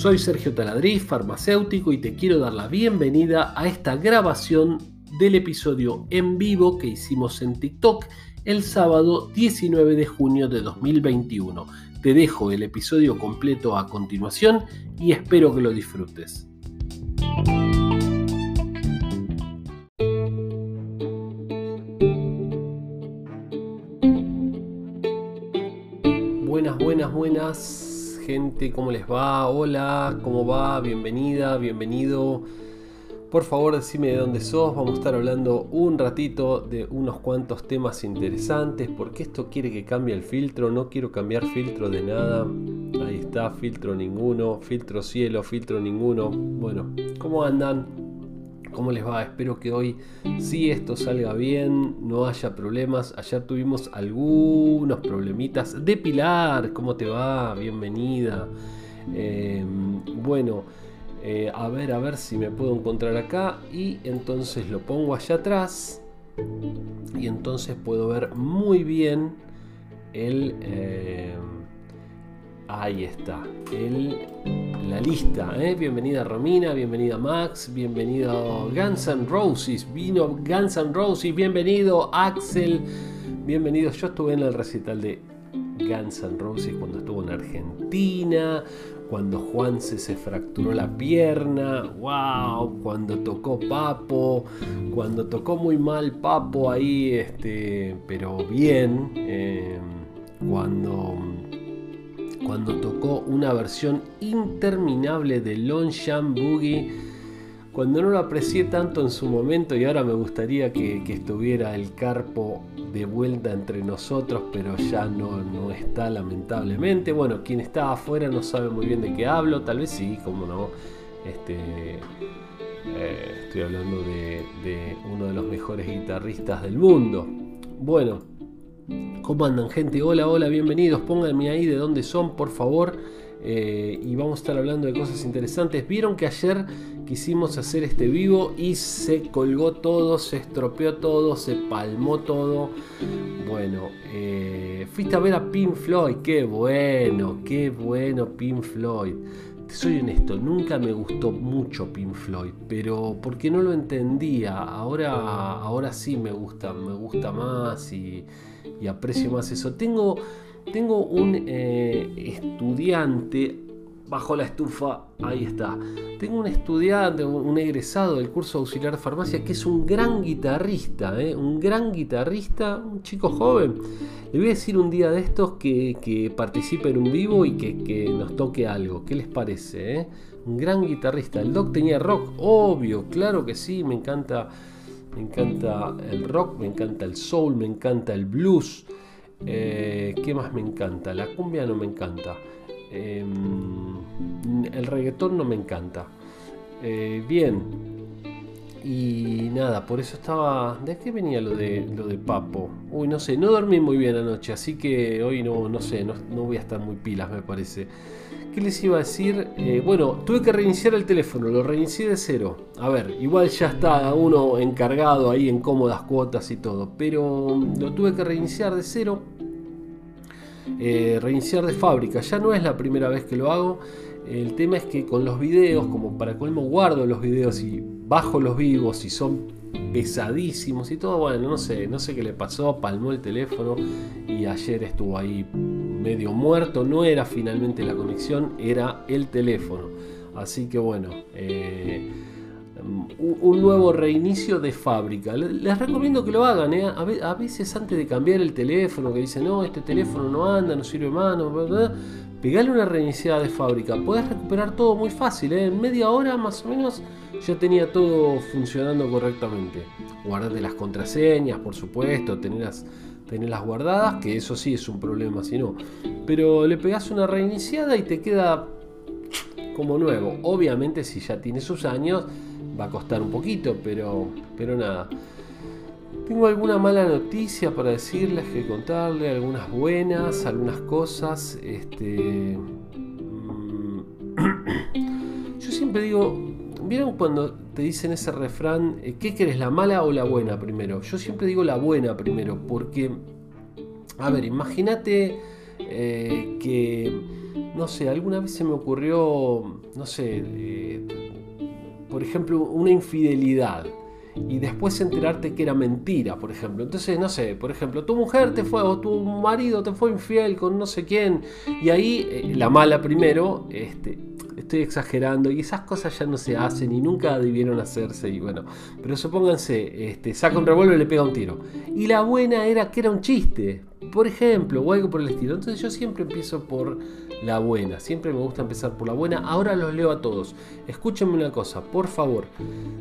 Soy Sergio Taladriz, farmacéutico, y te quiero dar la bienvenida a esta grabación del episodio en vivo que hicimos en TikTok el sábado 19 de junio de 2021. Te dejo el episodio completo a continuación y espero que lo disfrutes. ¿Cómo les va? Hola, ¿cómo va? Bienvenida, bienvenido. Por favor, decime de dónde sos. Vamos a estar hablando un ratito de unos cuantos temas interesantes. Porque esto quiere que cambie el filtro. No quiero cambiar filtro de nada. Ahí está, filtro ninguno. Filtro cielo, filtro ninguno. Bueno, ¿cómo andan? ¿Cómo les va? Espero que hoy sí esto salga bien, no haya problemas. Ayer tuvimos algunos problemitas. De Pilar, ¿cómo te va? Bienvenida. Em, bueno, eh, a ver, a ver si me puedo encontrar acá. Y entonces lo pongo allá atrás. Y entonces puedo ver muy bien el... Em, Ahí está, el, la lista. ¿eh? Bienvenida Romina, bienvenida Max, bienvenido Guns N' Roses, vino Guns N' Roses, bienvenido Axel, bienvenido. Yo estuve en el recital de Guns N' Roses cuando estuvo en Argentina, cuando Juan se, se fracturó la pierna, wow, cuando tocó Papo, cuando tocó muy mal Papo ahí, este, pero bien, eh, cuando cuando tocó una versión interminable de Loneshan Boogie, cuando no lo aprecié tanto en su momento y ahora me gustaría que, estuviera el carpo de vuelta entre nosotros, pero ya no, no, está lamentablemente. Bueno, quien está afuera no sabe muy bien de qué hablo, tal vez sí, como no. Este, eh, estoy hablando de uno de los mejores guitarristas del mundo. Bueno, ¿Cómo andan gente? Hola, hola, bienvenidos. Pónganme ahí de dónde son, por favor. Eh, y vamos a estar hablando de cosas interesantes. Vieron que ayer quisimos hacer este vivo y se colgó todo, se estropeó todo, se palmó todo. Bueno, eh, fuiste a ver a Pink Floyd, qué bueno, qué bueno Pink Floyd. soy honesto, nunca me gustó mucho Pink Floyd, pero porque no lo entendía. Ahora, ahora sí me gusta, me gusta más y y aprecio más eso. Tengo, tengo un eh, estudiante bajo la estufa, ahí está. Tengo un estudiante, un egresado del curso auxiliar de farmacia que es un gran guitarrista, ¿eh? un gran guitarrista, un chico joven. Le voy a decir un día de estos que, participe en un vivo y que, nos toque algo. ¿Qué les parece? Eh? Un gran guitarrista. El Doc tenía rock, obvio, claro que sí, me encanta me encanta el rock, me encanta el soul, me encanta el blues. Eh, ¿Qué más me encanta? La cumbia no me encanta. Em, el reggaetón no me encanta. Eh, bien. Y nada, por eso estaba. ¿De qué venía lo de lo de Papo? Uy, no sé, no dormí muy bien anoche, así que hoy no, no sé, no, no voy a estar muy pilas, me parece. ¿Qué les iba a decir? Eh, bueno, tuve que reiniciar el teléfono, lo reinicié de cero. A ver, igual ya está uno encargado ahí en cómodas cuotas y todo, pero lo tuve que reiniciar de cero. Eh, reiniciar de fábrica, ya no es la primera vez que lo hago. El tema es que con los videos, como para colmo guardo los videos y bajo los vivos y son pesadísimos y todo, bueno, no sé, no sé qué le pasó, palmó el teléfono y ayer estuvo ahí medio muerto, no era finalmente la conexión, era el teléfono. Así que bueno, eh, un nuevo reinicio de fábrica. Les recomiendo que lo hagan, ¿eh? a veces antes de cambiar el teléfono, que dicen, no, este teléfono no anda, no sirve más, pegale una reiniciada de fábrica. Puedes recuperar todo muy fácil, ¿eh? en media hora más o menos ya tenía todo funcionando correctamente. Guardate las contraseñas, por supuesto, tenerlas tenerlas guardadas, que eso sí es un problema, si no. Pero le pegas una reiniciada y te queda como nuevo. Obviamente si ya tiene sus años va a costar un poquito, pero, pero nada. Tengo alguna mala noticia para decirles, que contarle, algunas buenas, algunas cosas. Este, mm, yo siempre digo, ¿vieron cuando te dicen ese refrán, eh, ¿qué querés, la mala o la buena primero? Yo siempre digo la buena primero, porque, a ver, imagínate eh, que, no sé, alguna vez se me ocurrió, no sé, eh, por ejemplo, una infidelidad y después enterarte que era mentira, por ejemplo. Entonces, no sé, por ejemplo, tu mujer te fue o tu marido te fue infiel con no sé quién y ahí la mala primero, este, estoy exagerando y esas cosas ya no se hacen y nunca debieron hacerse y bueno, pero supónganse, este, saca un revólver y le pega un tiro. Y la buena era que era un chiste, por ejemplo, o algo por el estilo. Entonces yo siempre empiezo por la buena, siempre me gusta empezar por la buena. Ahora los leo a todos. Escúchenme una cosa, por favor.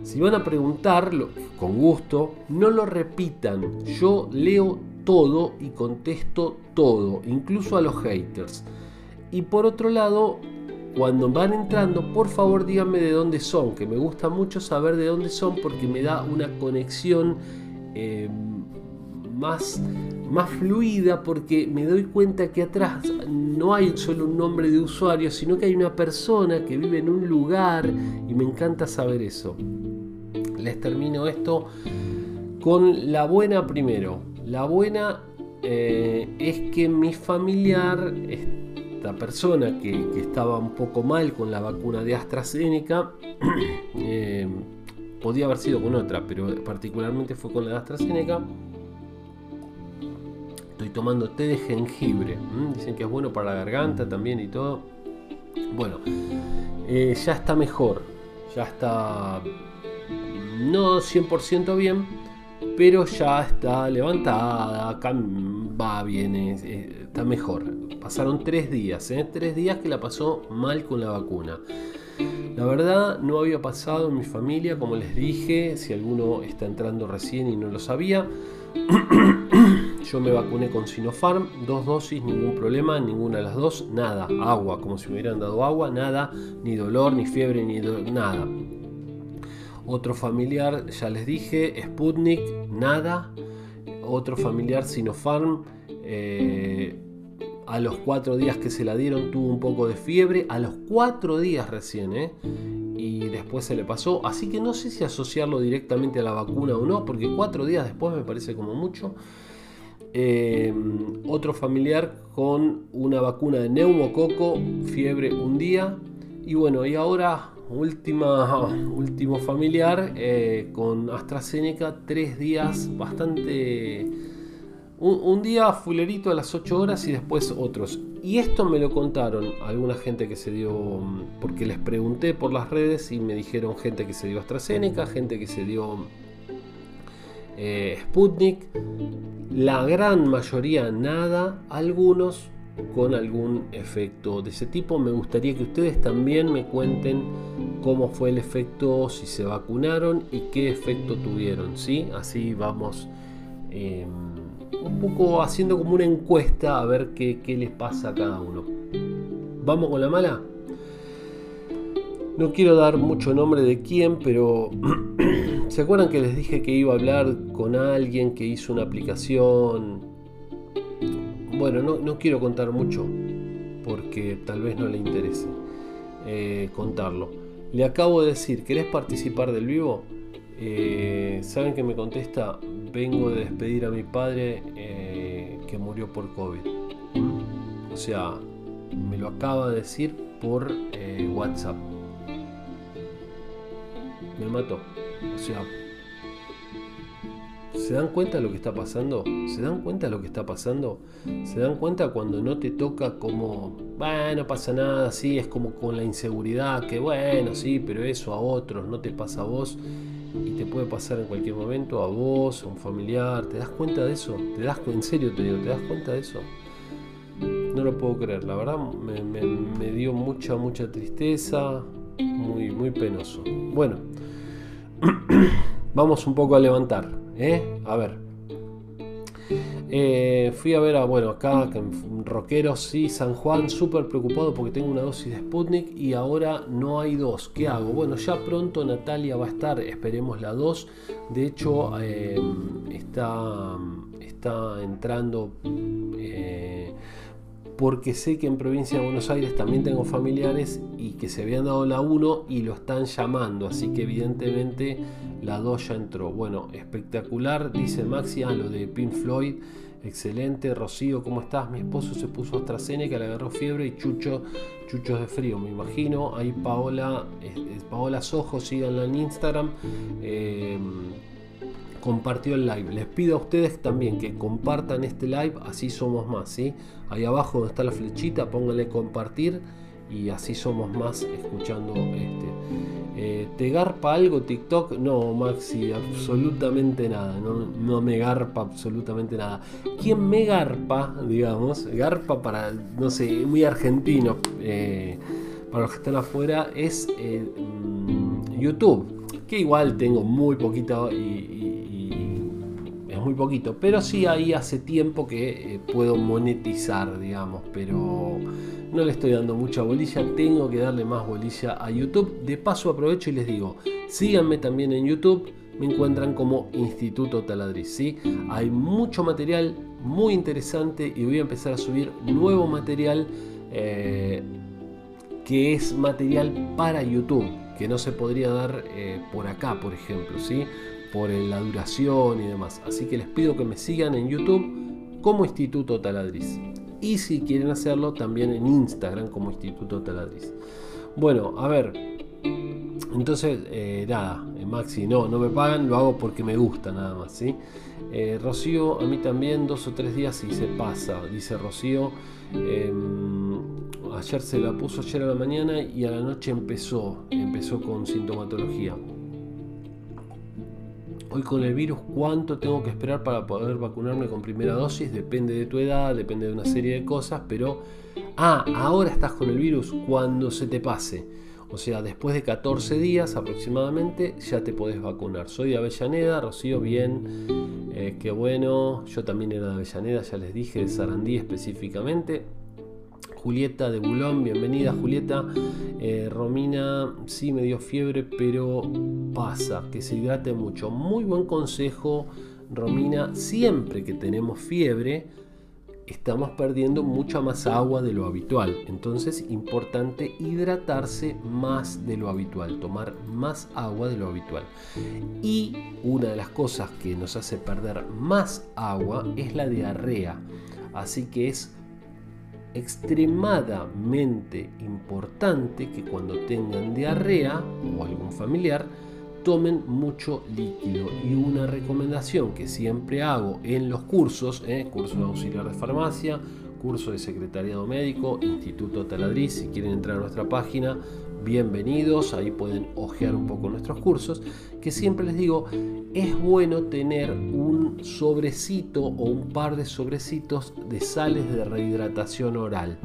Si van a preguntarlo, con gusto, no lo repitan. Yo leo todo y contesto todo, incluso a los haters. Y por otro lado, cuando van entrando, por favor díganme de dónde son, que me gusta mucho saber de dónde son porque me da una conexión eh, más, más fluida porque me doy cuenta que atrás no hay solo un nombre de usuario, sino que hay una persona que vive en un lugar y me encanta saber eso. Les termino esto con la buena primero. La buena eh, es que mi familiar, esta persona que, estaba un poco mal con la vacuna de AstraZeneca, eh, podía haber sido con otra, pero particularmente fue con la de AstraZeneca Estoy tomando té de jengibre. Dicen que es bueno para la garganta también y todo. Bueno, eh, ya está mejor. Ya está no 100% bien, pero ya está levantada, va bien, está mejor. Pasaron tres días, ¿eh? tres días que la pasó mal con la vacuna. La verdad no había pasado en mi familia, como les dije, si alguno está entrando recién y no lo sabía. Yo me vacuné con Sinopharm, dos dosis, ningún problema, ninguna de las dos, nada, agua, como si me hubieran dado agua, nada, ni dolor, ni fiebre, ni nada. Otro familiar, ya les dije, Sputnik, nada. Otro familiar, Sinopharm, eh, a los cuatro días que se la dieron tuvo un poco de fiebre, a los cuatro días recién, ¿eh? y después se le pasó. Así que no sé si asociarlo directamente a la vacuna o no, porque cuatro días después me parece como mucho. Eh, otro familiar con una vacuna de neumococo, fiebre un día. Y bueno, y ahora última, último familiar eh, con AstraZeneca, tres días bastante... Un, día fulerito a las 8 horas y después otros. Y esto me lo contaron alguna gente que se dio, porque les pregunté por las redes y me dijeron gente que se dio AstraZeneca, gente que se dio eh, Sputnik, la gran mayoría nada, algunos con algún efecto de ese tipo. Me gustaría que ustedes también me cuenten cómo fue el efecto, si se vacunaron y qué efecto tuvieron. ¿sí? Así vamos em, un poco haciendo como una encuesta a ver qué, qué les pasa a cada uno. ¿Vamos con la mala? No quiero dar mucho nombre de quién, pero ¿se acuerdan que les dije que iba a hablar con alguien que hizo una aplicación? Bueno, no, quiero contar mucho, porque tal vez no le interese eh, contarlo. Le acabo de decir, ¿querés participar del vivo? Eh, ¿Saben que me contesta? Vengo de despedir a mi padre eh, que murió por COVID. O sea, me lo acaba de decir por WhatsApp me mató. O sea, ¿se dan cuenta de lo que está pasando? ¿Se dan cuenta de lo que está pasando? ¿Se dan cuenta cuando no te toca como, bueno, no pasa nada, sí, es como con la inseguridad, que bueno, sí, pero eso a otros, no te pasa a vos y te puede pasar en cualquier momento a vos, a un familiar, ¿te das cuenta de eso? ¿Te das en serio te digo, ¿te das cuenta de eso? No lo puedo creer, la verdad me, me dio mucha, mucha tristeza, muy, muy penoso. Bueno, vamos un poco a levantar. ¿Eh? A ver. Eh, fui a ver a, bueno, acá, Rockeros, sí, San Juan, súper preocupado porque tengo una dosis de Sputnik y ahora no hay dos. ¿Qué hago? Bueno, ya pronto Natalia va a estar, esperemos la dos. De hecho, eh, está, está entrando porque sé que en provincia de Buenos Aires también tengo familiares y que se habían dado la 1 y lo están llamando, así que evidentemente la 2 ya entró. Bueno, espectacular, dice Maxi, ah, lo de Pink Floyd, Excelente, Rocío, ¿cómo estás? Mi esposo se puso AstraZeneca, le agarró fiebre y chucho, chuchos de frío, me imagino. Ahí Paola, Paola Sojo, síganla en Instagram. Em, compartió el live. Les pido a ustedes también que compartan este live, así somos más, ¿sí? Ahí abajo donde está la flechita, pónganle compartir y así somos más escuchando este. Eh, ¿Te garpa algo TikTok? No, Maxi, absolutamente nada. No, me garpa absolutamente nada. ¿Quién me garpa, digamos? Garpa para, no sé, muy argentino. Eh, para los que están afuera es eh, mm, YouTube. Que igual tengo muy poquito muy poquito. Pero sí ahí hace tiempo que puedo monetizar, digamos. Pero no le estoy dando mucha bolilla, tengo que darle más bolilla a YouTube. De paso aprovecho y les digo, síganme también en YouTube, me encuentran como Instituto Taladriz, ¿sí? Hay mucho material muy interesante y voy a empezar a subir nuevo material eh, que es material para YouTube, que no se podría dar eh, por acá, por ejemplo, ¿sí? Por la duración y demás. Así que les pido que me sigan en YouTube como Instituto Taladriz y si quieren hacerlo también en Instagram como Instituto Taladriz. Bueno, a ver, entonces eh, nada, eh, Maxi, no, no me pagan, lo hago porque me gusta nada más, ¿sí? Eh, Rocío, a mí también dos o tres días y se pasa, dice Rocío. Em, ayer se la puso ayer a la mañana y a la noche empezó, empezó con sintomatología. Hoy con el virus, ¿cuánto tengo que esperar para poder vacunarme con primera dosis? Depende de tu edad, depende de una serie de cosas, pero... Ah, ahora estás con el virus cuando se te pase. O sea, después de 14 días aproximadamente ya te podés vacunar. Soy de Avellaneda, Rocío, bien, eh, qué bueno. Yo también era de Avellaneda, ya les dije, de Sarandí específicamente. Julieta de Bulón, bienvenida Julieta. Eh, Romina, sí me dio fiebre, pero pasa, que se hidrate mucho. Muy buen consejo, Romina. Siempre que tenemos fiebre, estamos perdiendo mucha más agua de lo habitual. Entonces, importante hidratarse más de lo habitual, tomar más agua de lo habitual. Y una de las cosas que nos hace perder más agua es la diarrea. Así que es extremadamente importante que cuando tengan diarrea o algún familiar tomen mucho líquido. Y una recomendación que siempre hago en los cursos, eh, curso de auxiliar de farmacia, curso de secretariado médico, Instituto Taladriz, si quieren entrar a nuestra página, bienvenidos, ahí pueden ojear un poco nuestros cursos, que siempre les digo, es bueno tener un sobrecito o un par de sobrecitos de sales de rehidratación oral.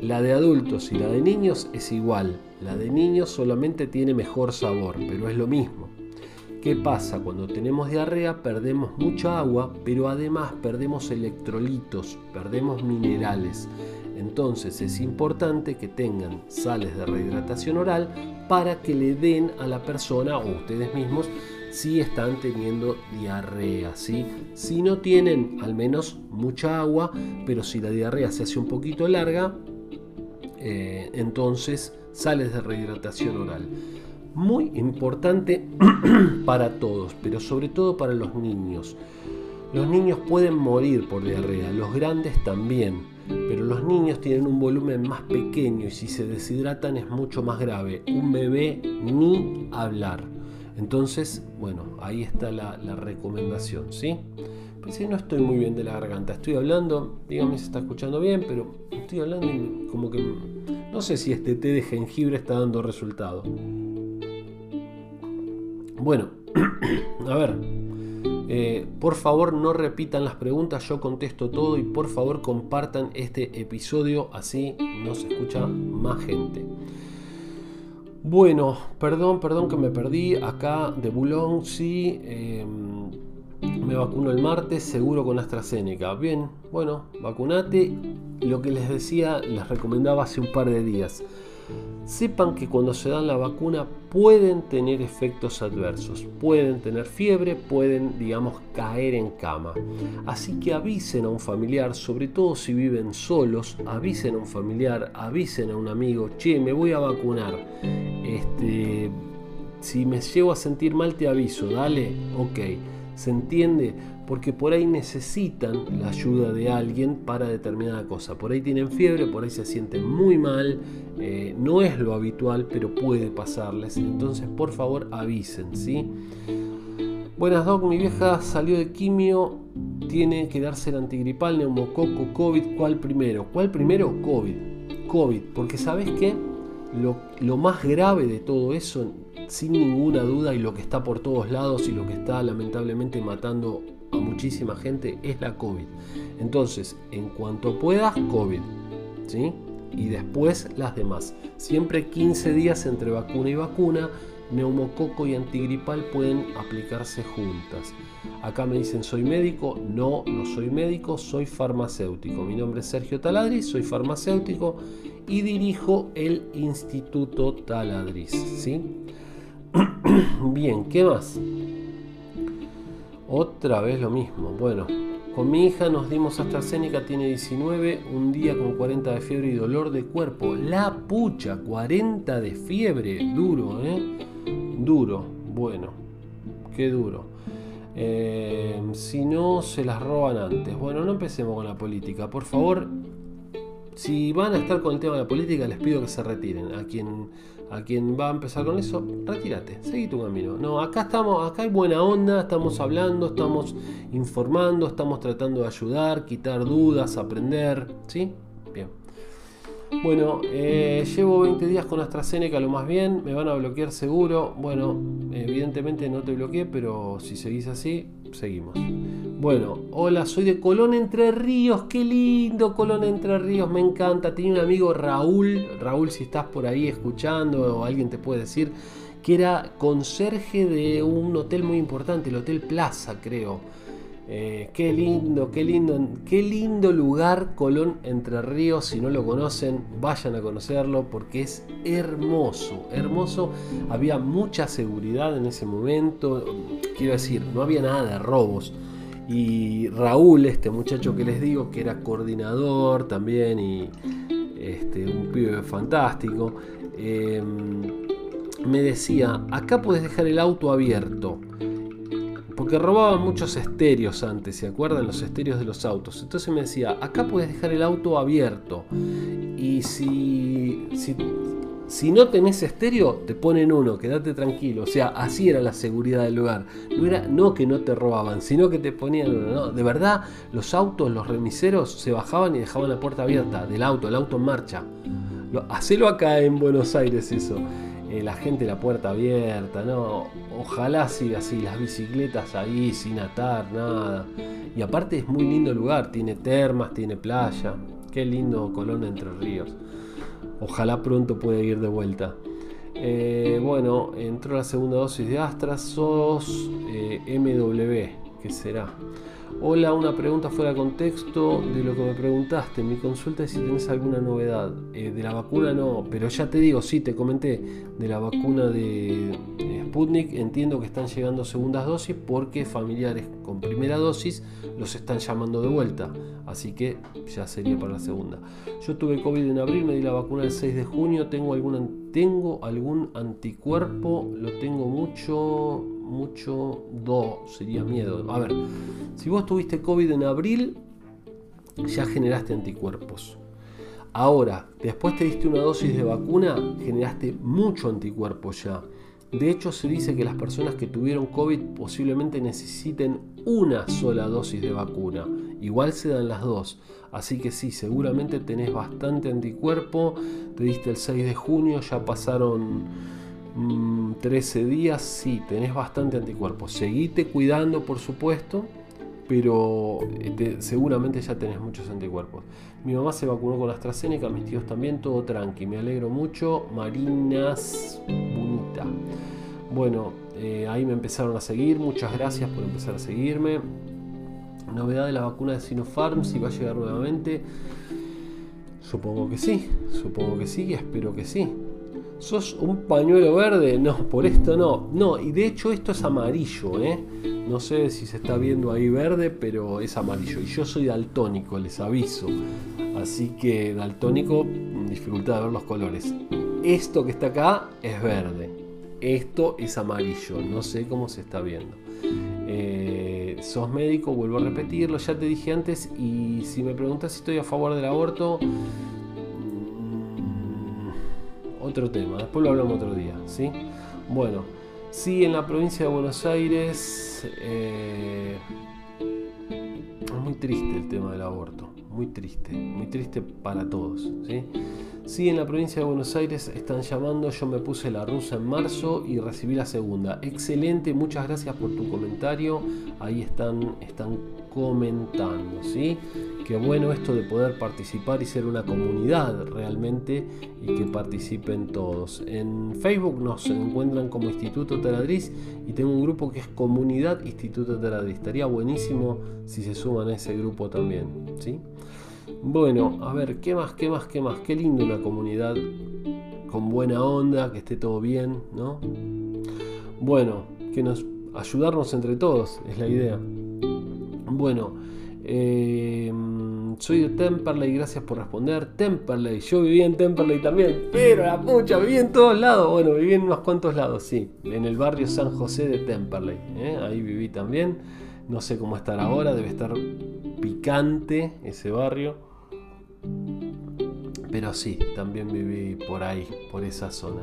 La de adultos y la de niños es igual, la de niños solamente tiene mejor sabor, pero es lo mismo. ¿Qué pasa? Cuando tenemos diarrea perdemos mucha agua, pero además perdemos electrolitos, perdemos minerales. Entonces es importante que tengan sales de rehidratación oral para que le den a la persona o ustedes mismos si están teniendo diarrea. Si no tienen al menos mucha agua, pero si la diarrea se hace un poquito larga, eh, entonces sales de rehidratación oral. Muy importante para todos, pero sobre todo para los niños. Los niños pueden morir por diarrea, los grandes también pero los niños tienen un volumen más pequeño y si se deshidratan es mucho más grave. Un bebé ni hablar. Entonces, bueno, ahí está la, recomendación, ¿sí? Pues si no estoy muy bien de la garganta, estoy hablando, dígame si está escuchando bien, pero estoy hablando y como que no sé si este té de jengibre está dando resultado. Bueno, a ver, eh, por favor no repitan las preguntas, yo contesto todo y por favor compartan este episodio, así nos escucha más gente. Bueno, perdón, perdón que me perdí. Acá de Boulogne, sí. Em, me vacuno el martes, seguro con AstraZeneca. Bien, bueno, vacunate. Lo que les decía, les recomendaba hace un par de días sepan que cuando se dan la vacuna pueden tener efectos adversos, pueden tener fiebre, pueden, digamos, caer en cama. Así que avisen a un familiar, sobre todo si viven solos, avisen a un familiar, avisen a un amigo, che, me voy a vacunar. Este, si me llego a sentir mal te aviso, dale, ok. ¿Se entiende? Porque por ahí necesitan la ayuda de alguien para determinada cosa. Por ahí tienen fiebre, por ahí se sienten muy mal. Eh, no es lo habitual, pero puede pasarles. Entonces, por favor, avisen, ¿sí? Buenas Doc, mi vieja salió de quimio, tiene que darse el antigripal, neumococo, COVID. ¿Cuál primero? ¿Cuál primero? COVID. COVID, porque ¿sabes qué? Lo, lo más grave de todo eso sin ninguna duda y lo que está por todos lados y lo que está lamentablemente matando a muchísima gente es la COVID. Entonces, en cuanto puedas, COVID. ¿sí? Y después las demás. Siempre 15 días entre vacuna y vacuna. Neumococo y antigripal pueden aplicarse juntas. Acá me dicen soy médico. No, no soy médico, soy farmacéutico. Mi nombre es Sergio Taladri, soy farmacéutico y dirijo el Instituto Taladriz. ¿sí? Bien, ¿qué más? Otra vez lo mismo. Bueno, con mi hija nos dimos AstraZeneca, tiene 19, un día con 40 de fiebre y dolor de cuerpo. La pucha, 40 de fiebre. Duro, ¿eh? Duro. Bueno, qué duro. Eh, si no, se las roban antes. Bueno, no empecemos con la política. Por favor, si van a estar con el tema de la política, les pido que se retiren. A quien a quien va a empezar con eso, retírate, seguí tu camino. No, acá estamos, acá hay buena onda, estamos hablando, estamos informando, estamos tratando de ayudar, quitar dudas, aprender, ¿sí? Bien. Bueno, eh, llevo 20 días con AstraZeneca, lo más bien, me van a bloquear seguro. Bueno, evidentemente no te bloqueé, pero si seguís así, seguimos. Bueno, hola, soy de Colón Entre Ríos, qué lindo Colón Entre Ríos, me encanta. Tenía un amigo Raúl, Raúl si estás por ahí escuchando o alguien te puede decir, que era conserje de un hotel muy importante, el Hotel Plaza creo. Eh, qué lindo, qué lindo, qué lindo lugar Colón Entre Ríos. Si no lo conocen, vayan a conocerlo porque es hermoso, hermoso. Había mucha seguridad en ese momento. Quiero decir, no había nada de robos y Raúl, este muchacho que les digo, que era coordinador también y este, un pibe fantástico, em, me decía, acá puedes dejar el auto abierto. Porque robaban muchos estéreos antes, ¿se acuerdan? Los estéreos de los autos. Entonces me decía, acá puedes dejar el auto abierto. Y si, si si no tenés estéreo, te ponen uno, quédate tranquilo. O sea, así era la seguridad del lugar. No era no que no te robaban, sino que te ponían uno. De verdad, los autos, los remiseros se bajaban y dejaban la puerta abierta del auto, el auto en marcha. hacelo acá en Buenos Aires eso. Eh, la gente la puerta abierta, no. Ojalá siga así, las bicicletas ahí sin atar, nada. Y aparte es muy lindo el lugar, tiene termas, tiene playa. Qué lindo Colón Entre Ríos. Ojalá pronto pueda ir de vuelta. Eh, bueno, entró la segunda dosis de Astra, SOS eh, MW, ¿qué será? Hola, una pregunta fuera de contexto de lo que me preguntaste. Mi consulta es si tenés alguna novedad. Eh, de la vacuna no, pero ya te digo, sí, te comenté de la vacuna de Sputnik. Entiendo que están llegando segundas dosis porque familiares con primera dosis los están llamando de vuelta. Así que ya sería para la segunda. Yo tuve COVID en abril, me di la vacuna el 6 de junio. Tengo algún, tengo algún anticuerpo, lo tengo mucho mucho do, sería miedo. A ver, si vos tuviste COVID en abril, ya generaste anticuerpos. Ahora, después te diste una dosis de vacuna, generaste mucho anticuerpo ya. De hecho, se dice que las personas que tuvieron COVID posiblemente necesiten una sola dosis de vacuna. Igual se dan las dos. Así que sí, seguramente tenés bastante anticuerpo. Te diste el 6 de junio, ya pasaron 13 mm, días, sí, tenés bastante anticuerpos. Seguite cuidando, por supuesto, pero eh, seguramente ya tenés muchos anticuerpos. Mi mamá se vacunó con AstraZeneca, mis tíos también, todo tranqui. Me alegro mucho. Marinas Bonita. Bueno, eh, ahí me empezaron a seguir. Muchas gracias por empezar a seguirme. Novedad de la vacuna de Sinopharm, si va a llegar nuevamente. Supongo que sí, supongo que sí espero que sí. ¿Sos un pañuelo verde? No, por esto no. No, y de hecho esto es amarillo, ¿eh? No sé si se está viendo ahí verde, pero es amarillo. Y yo soy daltónico, les aviso. Así que daltónico, dificultad de ver los colores. Esto que está acá es verde. Esto es amarillo. No sé cómo se está viendo. Eh, sos médico, vuelvo a repetirlo, ya te dije antes, y si me preguntas si estoy a favor del aborto, mm, otro tema, después lo hablamos otro día, ¿sí? Bueno, sí, en la provincia de Buenos Aires eh, es muy triste el tema del aborto, muy triste, muy triste para todos, ¿sí? Sí, en la provincia de Buenos Aires están llamando, yo me puse la rusa en marzo y recibí la segunda. Excelente, muchas gracias por tu comentario. Ahí están, están comentando, ¿sí? Qué bueno esto de poder participar y ser una comunidad realmente y que participen todos. En Facebook nos encuentran como Instituto Taladriz y tengo un grupo que es Comunidad Instituto Taladriz. Estaría buenísimo si se suman a ese grupo también, ¿sí? Bueno, a ver, ¿qué más, qué más, qué más? Qué lindo una comunidad con buena onda, que esté todo bien, ¿no? Bueno, que nos ayudarnos entre todos, es la idea. Bueno, eh, soy de Temperley, gracias por responder. Temperley, yo viví en Temperley también, pero la pucha, viví en todos lados. Bueno, viví en unos cuantos lados, sí. En el barrio San José de Temperley, ¿eh? ahí viví también. No sé cómo estar ahora, debe estar picante ese barrio. Pero sí, también viví por ahí, por esa zona.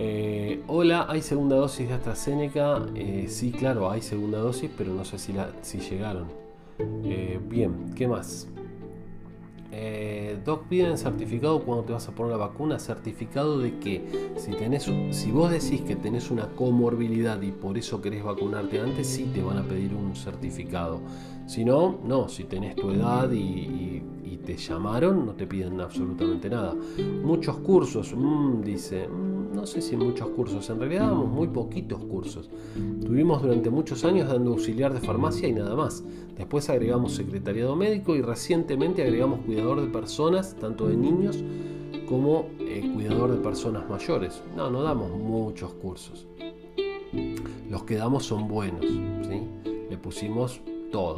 Eh, hola, ¿hay segunda dosis de AstraZeneca? Eh, sí, claro, hay segunda dosis, pero no sé si, llegaron. Eh, bien, ¿qué más? Doc piden certificado cuando te vas a poner la vacuna, certificado de que si si vos decís que tenés una comorbilidad y por eso querés vacunarte antes, sí te van a pedir un certificado. Si no, no, si tenés tu edad y, te llamaron, no te piden absolutamente nada. Muchos cursos, mm, dice, mm, no sé si muchos cursos, en realidad damos muy poquitos cursos. Tuvimos durante muchos años dando auxiliar de farmacia y nada más. Después agregamos secretariado médico y recientemente agregamos cuidador de personas, tanto de niños como eh, cuidador de personas mayores. No, no damos muchos cursos. Los que damos son buenos, ¿sí? Le pusimos todo.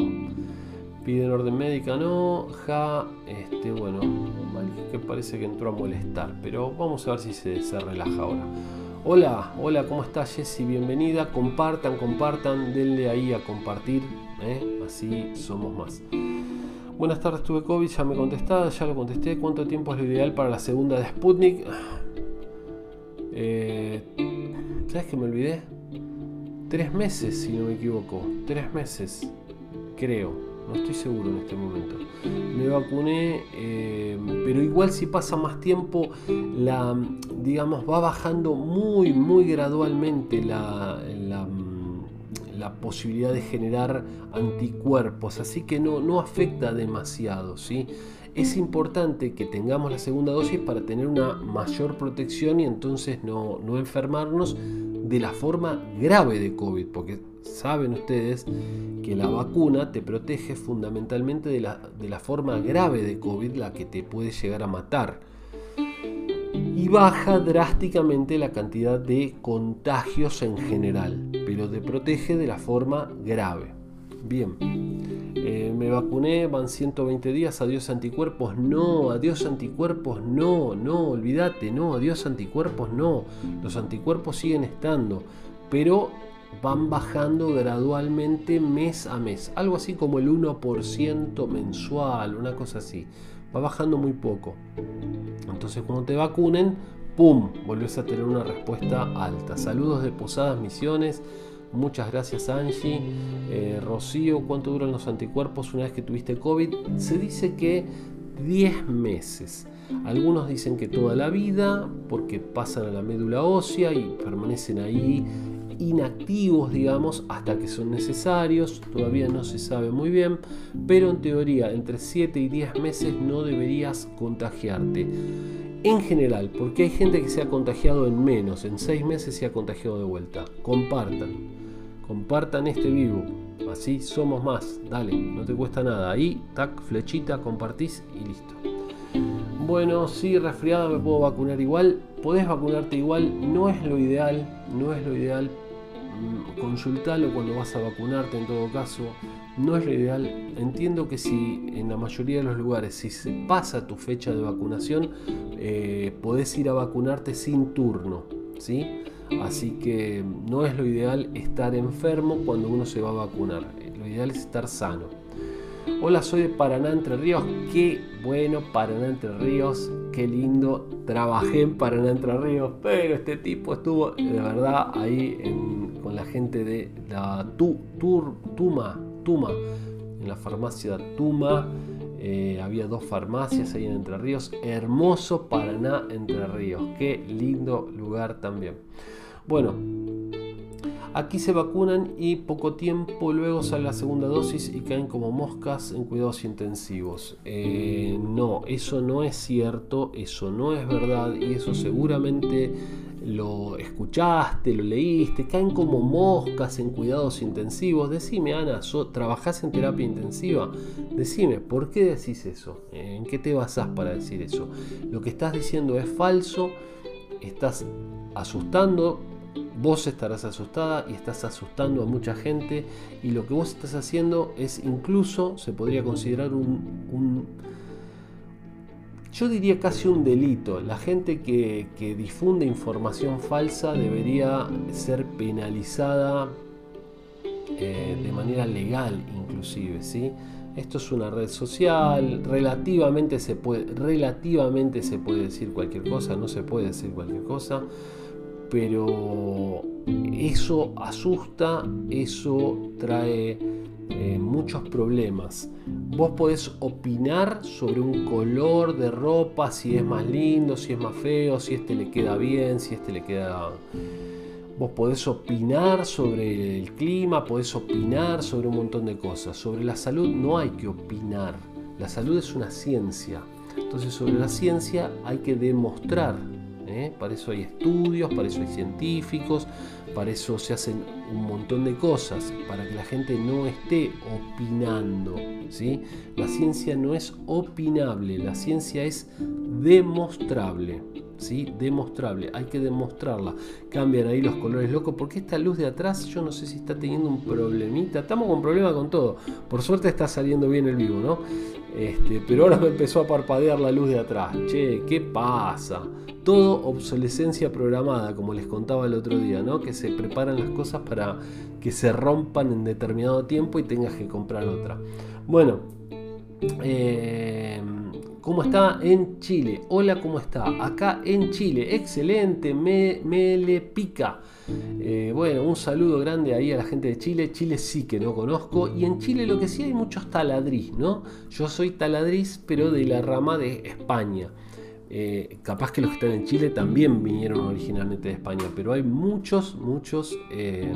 Piden orden médica, no. Ja, este, bueno, que parece que entró a molestar, pero vamos a ver si se, relaja ahora. Hola, hola, ¿cómo estás Jessy? Bienvenida. Compartan, compartan, denle ahí a compartir, ¿eh? así somos más. Buenas tardes, tuve COVID, ya me contestaste, ya lo contesté. ¿Cuánto tiempo es lo ideal para la segunda de Sputnik? Eh, ¿Sabes que me olvidé? Tres meses, si no me equivoco. Tres meses creo, no estoy seguro en este momento. Me vacuné, eh, pero igual si pasa más tiempo, la, digamos, va bajando muy, muy gradualmente la, la, posibilidad de generar anticuerpos, así que no, no afecta demasiado, ¿sí? Es importante que tengamos la segunda dosis para tener una mayor protección y entonces no, no enfermarnos de la forma grave de COVID, porque saben ustedes que la vacuna te protege fundamentalmente de la, de la forma grave de COVID, la que te puede llegar a matar. Y baja drásticamente la cantidad de contagios en general, pero te protege de la forma grave. Bien, eh, me vacuné, van 120 días, adiós anticuerpos, no, adiós anticuerpos, no, no, olvídate, no, adiós anticuerpos, no. Los anticuerpos siguen estando, pero van bajando gradualmente mes a mes, algo así como el 1% mensual, una cosa así, va bajando muy poco. Entonces cuando te vacunen, ¡pum!, volvés a tener una respuesta alta. Saludos de Posadas Misiones. Muchas gracias Angie. Eh, Rocío, ¿cuánto duran los anticuerpos una vez que tuviste COVID? Se dice que 10 meses. Algunos dicen que toda la vida, porque pasan a la médula ósea y permanecen ahí inactivos, digamos, hasta que son necesarios, todavía no se sabe muy bien, pero en teoría entre 7 y 10 meses no deberías contagiarte. En general, porque hay gente que se ha contagiado en menos, en 6 meses se ha contagiado de vuelta. Compartan, compartan este vivo, así somos más, dale, no te cuesta nada. Ahí, tac, flechita, compartís y listo. Bueno, sí, resfriada me puedo vacunar igual. Podés vacunarte igual, no es lo ideal, no es lo ideal, consultalo cuando vas a vacunarte en todo caso. No es lo ideal. Entiendo que si en la mayoría de los lugares, si se pasa tu fecha de vacunación, eh, podés ir a vacunarte sin turno. ¿sí? Así que no es lo ideal estar enfermo cuando uno se va a vacunar. Lo ideal es estar sano. Hola, soy de Paraná Entre Ríos. Qué bueno Paraná Entre Ríos. Qué lindo. Trabajé en Paraná Entre Ríos. Pero este tipo estuvo de verdad ahí con la gente de la Tuma. Tuma. En la farmacia Tuma. Eh, había dos farmacias ahí en Entre Ríos. Hermoso Paraná Entre Ríos. Qué lindo lugar también. Bueno, Aquí se vacunan y poco tiempo luego sale la segunda dosis y caen como moscas en cuidados intensivos. Eh, no, eso no es cierto, eso no es verdad y eso seguramente lo escuchaste, lo leíste, caen como moscas en cuidados intensivos. Decime, Ana, ¿trabajás en terapia intensiva? Decime, ¿por qué decís eso? ¿En qué te basás para decir eso? Lo que estás diciendo es falso, estás asustando vos estarás asustada y estás asustando a mucha gente y lo que vos estás haciendo es incluso, se podría considerar un, yo diría casi un delito. La gente que, difunde información falsa debería ser penalizada eh, de manera legal inclusive, ¿sí? Esto es una red social, relativamente se puede, relativamente se puede decir cualquier cosa, no se puede decir cualquier cosa pero eso asusta, eso trae eh, muchos problemas. Vos podés opinar sobre un color de ropa, si es más lindo, si es más feo, si este le queda bien, si este le queda... Vos podés opinar sobre el clima, podés opinar sobre un montón de cosas. Sobre la salud no hay que opinar. La salud es una ciencia. Entonces sobre la ciencia hay que demostrar ¿eh? Para eso hay estudios, para eso hay científicos, para eso se hacen un montón de cosas, para que la gente no esté opinando. ¿sí? La ciencia no es opinable, la ciencia es demostrable. Demostrable, hay que demostrarla. Cambian ahí los colores locos, porque esta luz de atrás yo no sé si está teniendo un problemita. Estamos con problema con todo. Por suerte está saliendo bien el vivo, ¿no? Este, pero ahora me empezó a parpadear la luz de atrás. Che, ¿qué pasa? Todo obsolescencia programada, como les contaba el otro día, ¿no? Que se preparan las cosas para que se rompan en determinado tiempo y tengas que comprar otra. Bueno, eh, ¿cómo está en Chile? Hola, ¿cómo está? Acá en Chile, excelente, me, me le pica. Eh, bueno, un saludo grande ahí a la gente de Chile. Chile sí que no conozco. Y en Chile lo que sí hay muchos taladriz, ¿no? Yo soy taladriz, pero de la rama de España. Eh, capaz que los que están en Chile también vinieron originalmente de España, pero hay muchos, muchos, eh,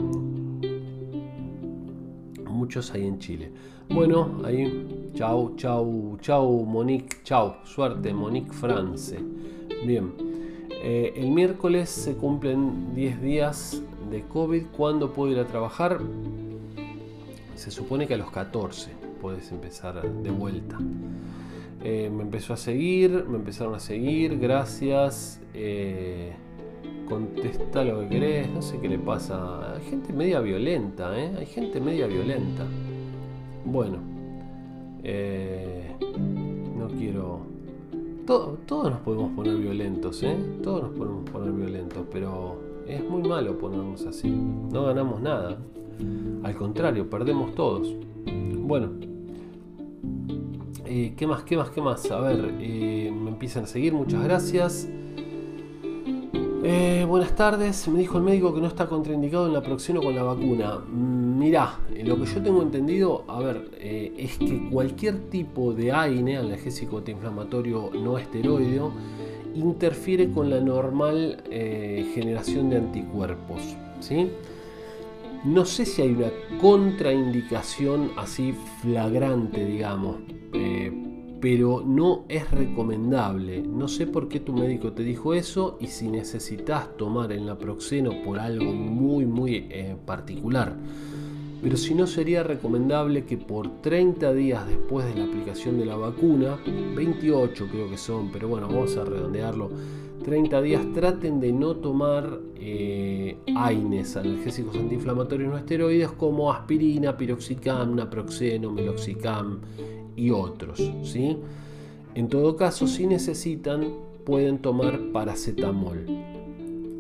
muchos ahí en Chile. Bueno, ahí, chau, chau, chau, Monique, chau, suerte, Monique France. Bien, eh, el miércoles se cumplen 10 días de COVID. ¿Cuándo puedo ir a trabajar? Se supone que a los 14 puedes empezar de vuelta. Eh, me empezó a seguir, me empezaron a seguir, gracias. Eh, contesta lo que querés, no sé qué le pasa. Hay gente media violenta, ¿eh? Hay gente media violenta. Bueno, eh, no quiero... todos nos podemos poner violentos, ¿eh? Todos nos podemos poner violentos, pero es muy malo ponernos así. No ganamos nada. Al contrario, perdemos todos. Bueno, eh, ¿Qué más? ¿Qué más? ¿Qué más? A ver, eh, me empiezan a seguir, muchas gracias. Eh, buenas tardes, me dijo el médico que no está contraindicado en la próxima con la vacuna. Mm, mirá, lo que yo tengo entendido, a ver, es que cualquier tipo de AINE, analgésico antiinflamatorio no esteroideo, interfiere con la normal generación de anticuerpos. ¿sí? No sé si hay una contraindicación así flagrante, digamos, eh, pero no es recomendable. No sé por qué tu médico te dijo eso y si necesitas tomar el naproxeno por algo muy, muy eh, particular. Pero si no sería recomendable que por 30 días después de la aplicación de la vacuna, 28 creo que son, pero bueno, vamos a redondearlo, 30 días traten de no tomar eh, AINES, analgésicos antiinflamatorios no esteroides, como aspirina, piroxicam, naproxeno, meloxicam y otros. ¿sí? En todo caso, si necesitan, pueden tomar paracetamol.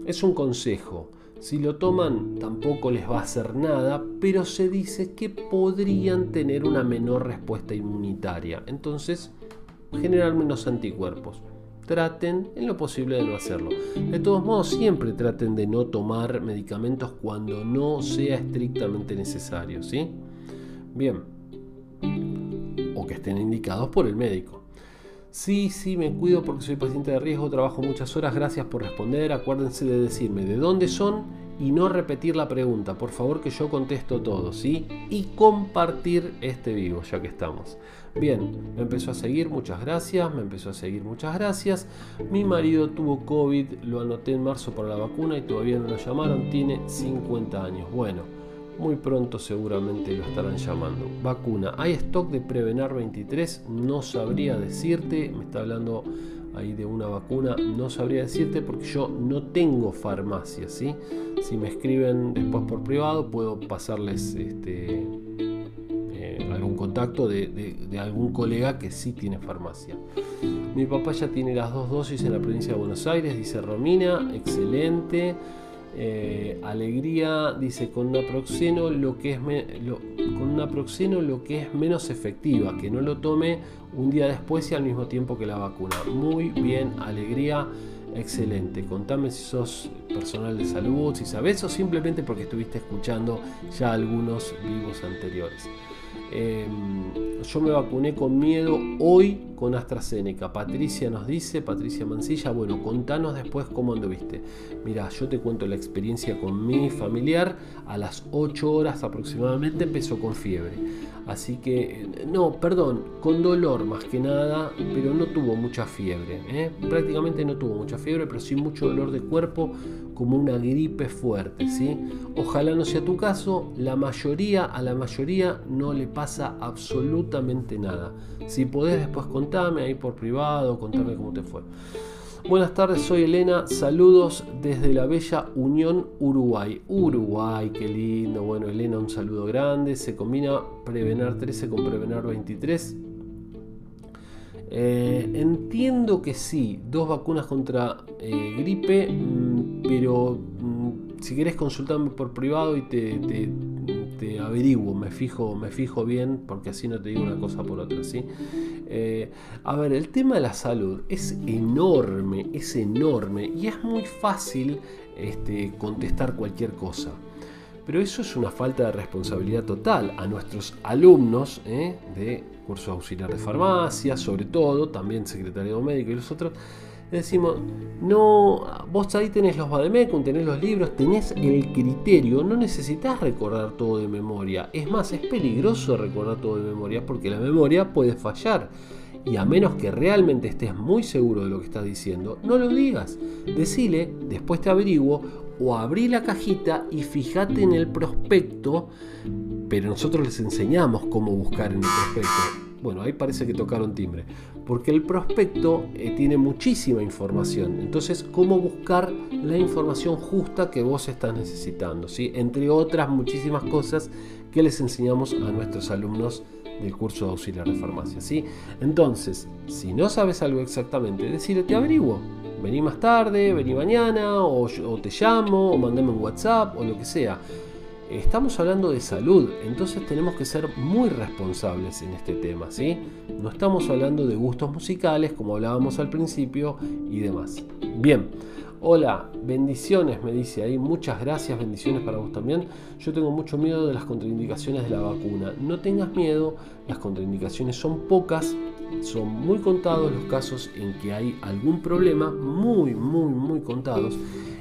Es un consejo. Si lo toman tampoco les va a hacer nada, pero se dice que podrían tener una menor respuesta inmunitaria. Entonces, generar menos anticuerpos. Traten en lo posible de no hacerlo. De todos modos, siempre traten de no tomar medicamentos cuando no sea estrictamente necesario, ¿sí? Bien. Que estén indicados por el médico. Sí, sí, me cuido porque soy paciente de riesgo, trabajo muchas horas, gracias por responder. Acuérdense de decirme de dónde son y no repetir la pregunta, por favor que yo contesto todo, ¿sí? Y compartir este vivo, ya que estamos. Bien, me empezó a seguir, muchas gracias, me empezó a seguir, muchas gracias. Mi marido tuvo COVID, lo anoté en marzo para la vacuna y todavía no lo llamaron, tiene 50 años. Bueno, muy pronto seguramente lo estarán llamando. Vacuna. ¿Hay stock de Prevenar 23? No sabría decirte. Me está hablando ahí de una vacuna. No sabría decirte porque yo no tengo farmacia. ¿sí? Si me escriben después por privado puedo pasarles este, eh, algún contacto de, algún colega que sí tiene farmacia. Mi papá ya tiene las dos dosis en la provincia de Buenos Aires, dice Romina. Excelente. Eh, alegría dice con una proxeno lo que es con una proxeno lo que es menos efectiva que no lo tome un día después y al mismo tiempo que la vacuna. Muy bien alegría excelente. Contame si sos personal de salud si sabes o simplemente porque estuviste escuchando ya algunos vivos anteriores Em, yo me vacuné con miedo hoy con AstraZeneca. Patricia nos dice, Patricia Mancilla, bueno, contanos después cómo anduviste. Mira, yo te cuento la experiencia con mi familiar. A las 8 horas aproximadamente empezó con fiebre. Así que, no, perdón, con dolor más que nada, pero no tuvo mucha fiebre. ¿eh? Prácticamente no tuvo mucha fiebre, pero sí mucho dolor de cuerpo, como una gripe fuerte. ¿sí? Ojalá no sea tu caso, la mayoría, a la mayoría no le pasa absolutamente nada. Si podés después contame ahí por privado, contame cómo te fue. Buenas tardes, soy Elena. Saludos desde la bella Unión Uruguay. Uruguay, qué lindo. Bueno, Elena, un saludo grande. Se combina Prevenar 13 con Prevenar 23. Eh, entiendo que sí, dos vacunas contra eh, gripe, mm, pero mm, si querés consultarme por privado y te, averiguo, me fijo, me fijo bien, porque así no te digo una cosa por otra, ¿sí? Eh, a ver, el tema de la salud es enorme, es enorme y es muy fácil este, contestar cualquier cosa. Pero eso es una falta de responsabilidad total a nuestros alumnos de curso auxiliar de farmacia, sobre todo, también secretario médico y los otros, decimos, no, vos ahí tenés los Bademecum, tenés los libros, tenés el criterio, no necesitas recordar todo de memoria. Es más, es peligroso recordar todo de memoria porque la memoria puede fallar. Y a menos que realmente estés muy seguro de lo que estás diciendo, no lo digas. Decile, después te averiguo, o abrí la cajita y fíjate en el prospecto, pero nosotros les enseñamos cómo buscar en el prospecto. Bueno, ahí parece que tocaron timbre porque el prospecto eh, tiene muchísima información. Entonces, ¿cómo buscar la información justa que vos estás necesitando? ¿sí? Entre otras muchísimas cosas que les enseñamos a nuestros alumnos del curso de auxiliar de farmacia. ¿sí? Entonces, si no sabes algo exactamente, decirle, te averiguo. Vení más tarde, vení mañana, o, o te llamo, o mandame un WhatsApp, o lo que sea. Estamos hablando de salud, entonces tenemos que ser muy responsables en este tema, ¿sí? No estamos hablando de gustos musicales, como hablábamos al principio, y demás. Bien, hola, bendiciones, me dice ahí, muchas gracias, bendiciones para vos también. Yo tengo mucho miedo de las contraindicaciones de la vacuna. No tengas miedo, las contraindicaciones son pocas, son muy contados los casos en que hay algún problema, muy, muy, muy contados.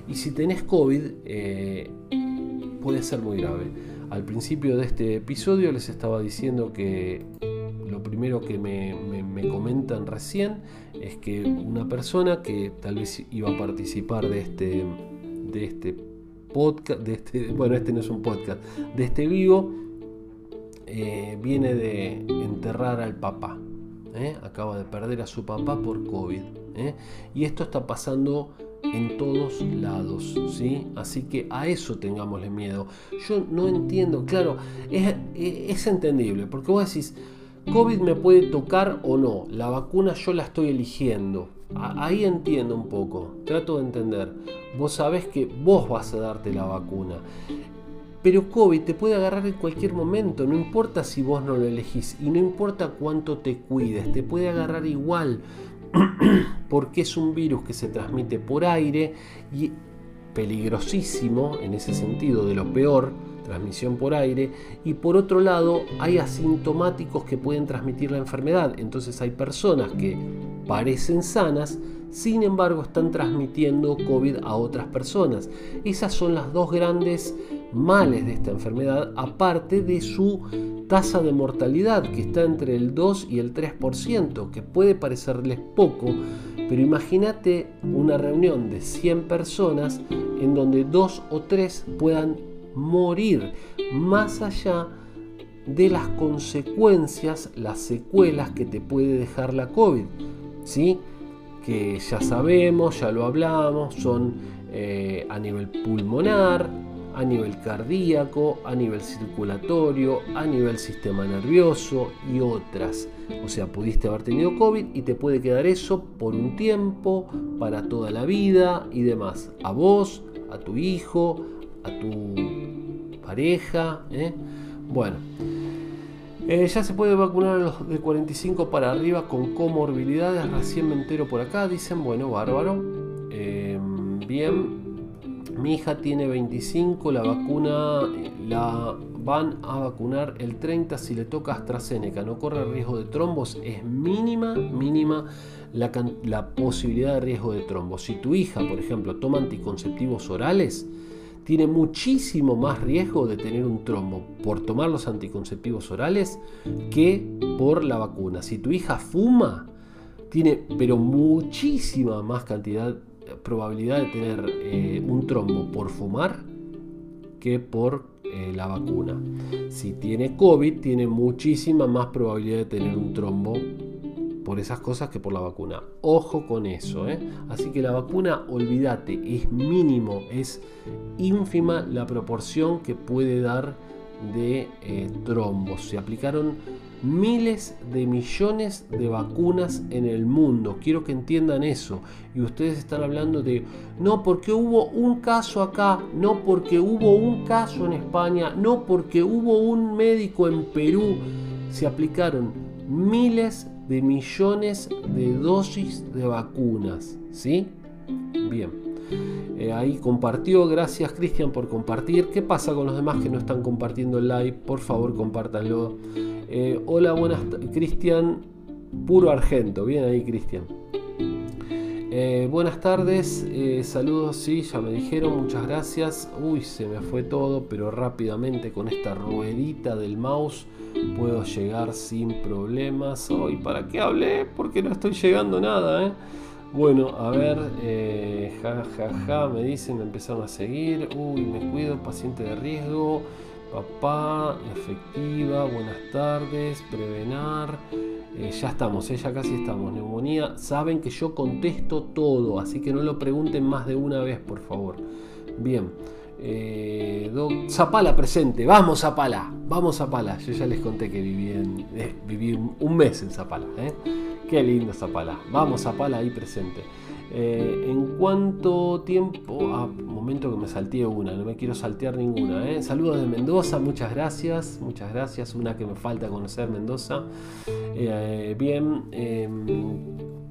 Y si tenés COVID, eh, puede ser muy grave. Al principio de este episodio les estaba diciendo que lo primero que me, comentan recién es que una persona que tal vez iba a participar de este, de este podcast, de este, bueno, este no es un podcast, de este vivo, eh, viene de enterrar al papá. ¿eh? Acaba de perder a su papá por COVID. ¿Eh? Y esto está pasando en todos lados, ¿sí? Así que a eso tengámosle miedo. Yo no entiendo, claro, es, es entendible, porque vos decís, COVID me puede tocar o no, la vacuna yo la estoy eligiendo. Ahí entiendo un poco, trato de entender. Vos sabés que vos vas a darte la vacuna. Pero COVID te puede agarrar en cualquier momento, no importa si vos no lo elegís y no importa cuánto te cuides, te puede agarrar igual porque es un virus que se transmite por aire y peligrosísimo en ese sentido, de lo peor, transmisión por aire, y por otro lado hay asintomáticos que pueden transmitir la enfermedad, entonces hay personas que parecen sanas, sin embargo están transmitiendo COVID a otras personas. Esas son las dos grandes males de esta enfermedad, aparte de su tasa de mortalidad, que está entre el 2 y el 3%, que puede parecerles poco, pero imagínate una reunión de 100 personas en donde dos o tres puedan morir, más allá de las consecuencias, las secuelas que te puede dejar la COVID. ¿sí? Que ya sabemos, ya lo hablamos, son eh, a nivel pulmonar, a nivel cardíaco, a nivel circulatorio, a nivel sistema nervioso y otras. O sea, pudiste haber tenido COVID y te puede quedar eso por un tiempo, para toda la vida y demás. A vos, a tu hijo, a tu pareja. ¿eh? Bueno, eh, ya se puede vacunar a los de 45 para arriba con comorbilidades. Recién me entero por acá. Dicen, bueno, bárbaro. Eh, bien, mi hija tiene 25, la vacuna la van a vacunar el 30 si le toca AstraZeneca. No corre riesgo de trombos, es mínima, mínima la, la posibilidad de riesgo de trombos. Si tu hija, por ejemplo, toma anticonceptivos orales, tiene muchísimo más riesgo de tener un trombo por tomar los anticonceptivos orales que por la vacuna. Si tu hija fuma, tiene pero muchísima más cantidad probabilidad de tener eh, un trombo por fumar que por eh, la vacuna. Si tiene COVID, tiene muchísima más probabilidad de tener un trombo por esas cosas que por la vacuna. Ojo con eso. ¿eh? Así que la vacuna, olvídate, es mínimo, es ínfima la proporción que puede dar de trombos. Se aplicaron miles de millones de vacunas en el mundo. Quiero que entiendan eso. Y ustedes están hablando de, no porque hubo un caso acá, no porque hubo un caso en España, no porque hubo un médico en Perú. Se aplicaron miles de millones de dosis de vacunas. ¿Sí? Bien. Eh, ahí compartió, gracias Cristian por compartir. ¿Qué pasa con los demás que no están compartiendo el live? Por favor, compártanlo. Eh, hola, buenas, Cristian, puro argento. Bien ahí, Cristian. Eh, buenas tardes, eh, saludos, sí, ya me dijeron, muchas gracias. Uy, se me fue todo, pero rápidamente con esta ruedita del mouse puedo llegar sin problemas. Hoy, ¿para qué hablé? Porque no estoy llegando nada, Bueno, a ver, ja, ja, ja, me dicen, me empezaron a seguir. Uy, me cuido, paciente de riesgo papá, efectiva, buenas tardes, prevenar. Eh, ya estamos, eh, ya casi estamos. Neumonía, saben que yo contesto todo, así que no lo pregunten más de una vez, por favor. Bien. Eh, Zapala presente, vamos Zapala, vamos Zapala. Yo ya les conté que eh, viví un mes en Zapala. Qué lindo Zapala. Vamos Zapala ahí presente. Eh, en cuánto tiempo, ah, momento que me salteé una, no me quiero saltear ninguna. ¿eh? Saludos de Mendoza, muchas gracias, muchas gracias. Una que me falta conocer Mendoza. Eh, bien.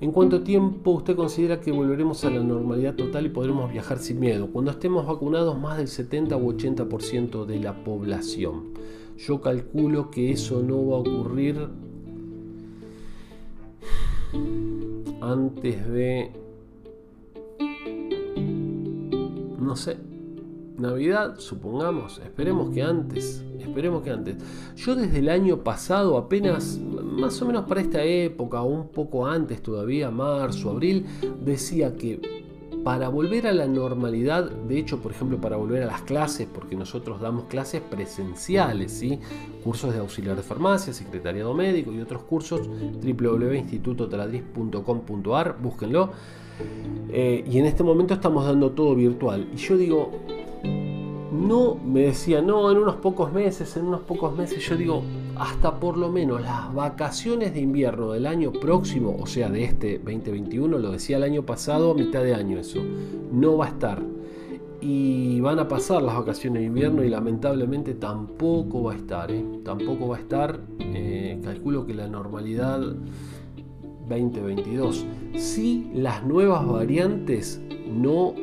¿En cuánto tiempo usted considera que volveremos a la normalidad total y podremos viajar sin miedo? Cuando estemos vacunados más del 70 u 80% de la población. Yo calculo que eso no va a ocurrir antes de, no sé, Navidad, supongamos, esperemos que antes, esperemos que antes. Yo desde el año pasado, apenas, más o menos para esta época, un poco antes todavía, marzo, abril, decía que para volver a la normalidad, de hecho, por ejemplo, para volver a las clases, porque nosotros damos clases presenciales, ¿sí? cursos de auxiliar de farmacia, secretariado médico y otros cursos, www.institutotaladriz.com.ar, búsquenlo. Eh, y en este momento estamos dando todo virtual. Y yo digo, no, me decía, no, en unos pocos meses, en unos pocos meses, yo digo, hasta por lo menos las vacaciones de invierno del año próximo, o sea, de este 2021, lo decía el año pasado, a mitad de año eso, no va a estar. Y van a pasar las vacaciones de invierno y lamentablemente tampoco va a estar, ¿eh? tampoco va a estar, eh, calculo que la normalidad 2022. Si las nuevas variantes no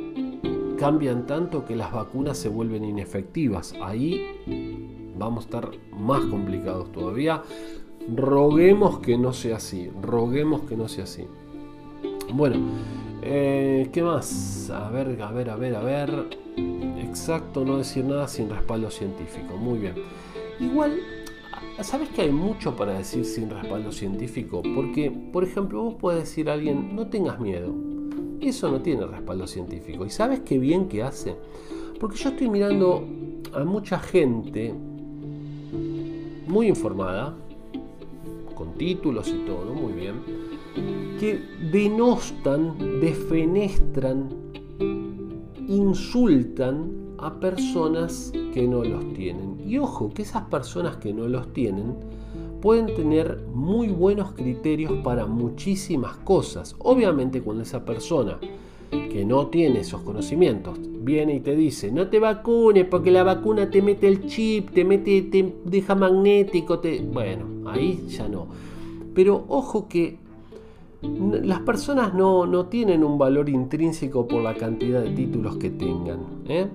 cambian tanto que las vacunas se vuelven inefectivas. Ahí vamos a estar más complicados todavía. Roguemos que no sea así. Roguemos que no sea así. Bueno, eh, ¿qué más? A ver, a ver, a ver, a ver. Exacto, no decir nada sin respaldo científico. Muy bien. Igual, ¿sabes que hay mucho para decir sin respaldo científico? Porque, por ejemplo, vos puedes decir a alguien, no tengas miedo eso no tiene respaldo científico. ¿Y sabes qué bien que hace? Porque yo estoy mirando a mucha gente muy informada, con títulos y todo, muy bien, que denostan, defenestran, insultan a personas que no los tienen. Y ojo, que esas personas que no los tienen, pueden tener muy buenos criterios para muchísimas cosas. Obviamente cuando esa persona que no tiene esos conocimientos viene y te dice, no te vacunes porque la vacuna te mete el chip, te mete, te deja magnético, bueno, ahí ya no. Pero ojo que las personas no, no tienen un valor intrínseco por la cantidad de títulos que tengan. ¿eh?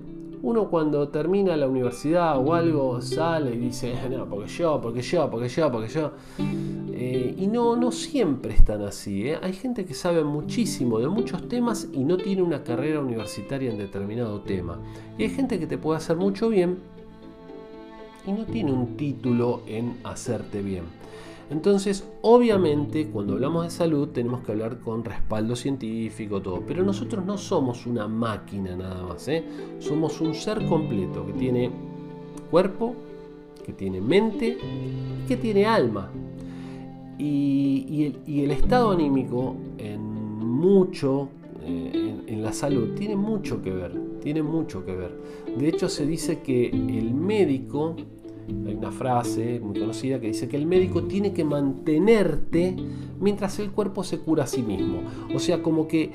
Uno cuando termina la universidad o algo sale y dice, no, porque yo, porque yo, porque yo, porque yo. Eh, y no, no siempre están así. ¿eh? Hay gente que sabe muchísimo de muchos temas y no tiene una carrera universitaria en determinado tema. Y hay gente que te puede hacer mucho bien y no tiene un título en hacerte bien. Entonces, obviamente, cuando hablamos de salud tenemos que hablar con respaldo científico, todo. Pero nosotros no somos una máquina nada más. ¿eh? Somos un ser completo que tiene cuerpo, que tiene mente, que tiene alma. Y, el, estado anímico en mucho, eh, en la salud, tiene mucho que ver. Tiene mucho que ver. De hecho, se dice que el médico hay una frase muy conocida que dice que el médico tiene que mantenerte mientras el cuerpo se cura a sí mismo. O sea, como que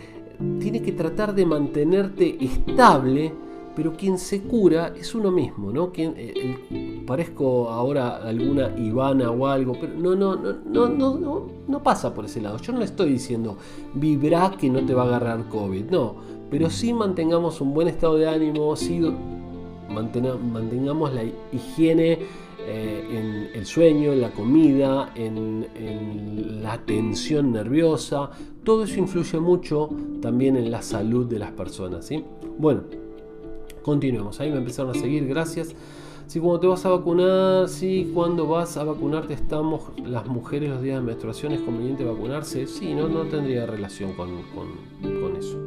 tiene que tratar de mantenerte estable, pero quien se cura es uno mismo, ¿no? Eh, parezco ahora alguna Ivana o algo, pero no, no, no, no, no, no, pasa por ese lado. Yo no le estoy diciendo vibra que no te va a agarrar COVID, no, pero sí mantengamos un buen estado de ánimo, mantengamos la higiene eh, en el sueño, en la comida, en, la tensión nerviosa. Todo eso influye mucho también en la salud de las personas. ¿sí? Bueno, continuemos. Ahí me empezaron a seguir, gracias. Si cuando te vas a vacunar, si cuando vas a vacunarte estamos las mujeres los días de menstruación, ¿es conveniente vacunarse? Sí, no, no tendría relación con eso.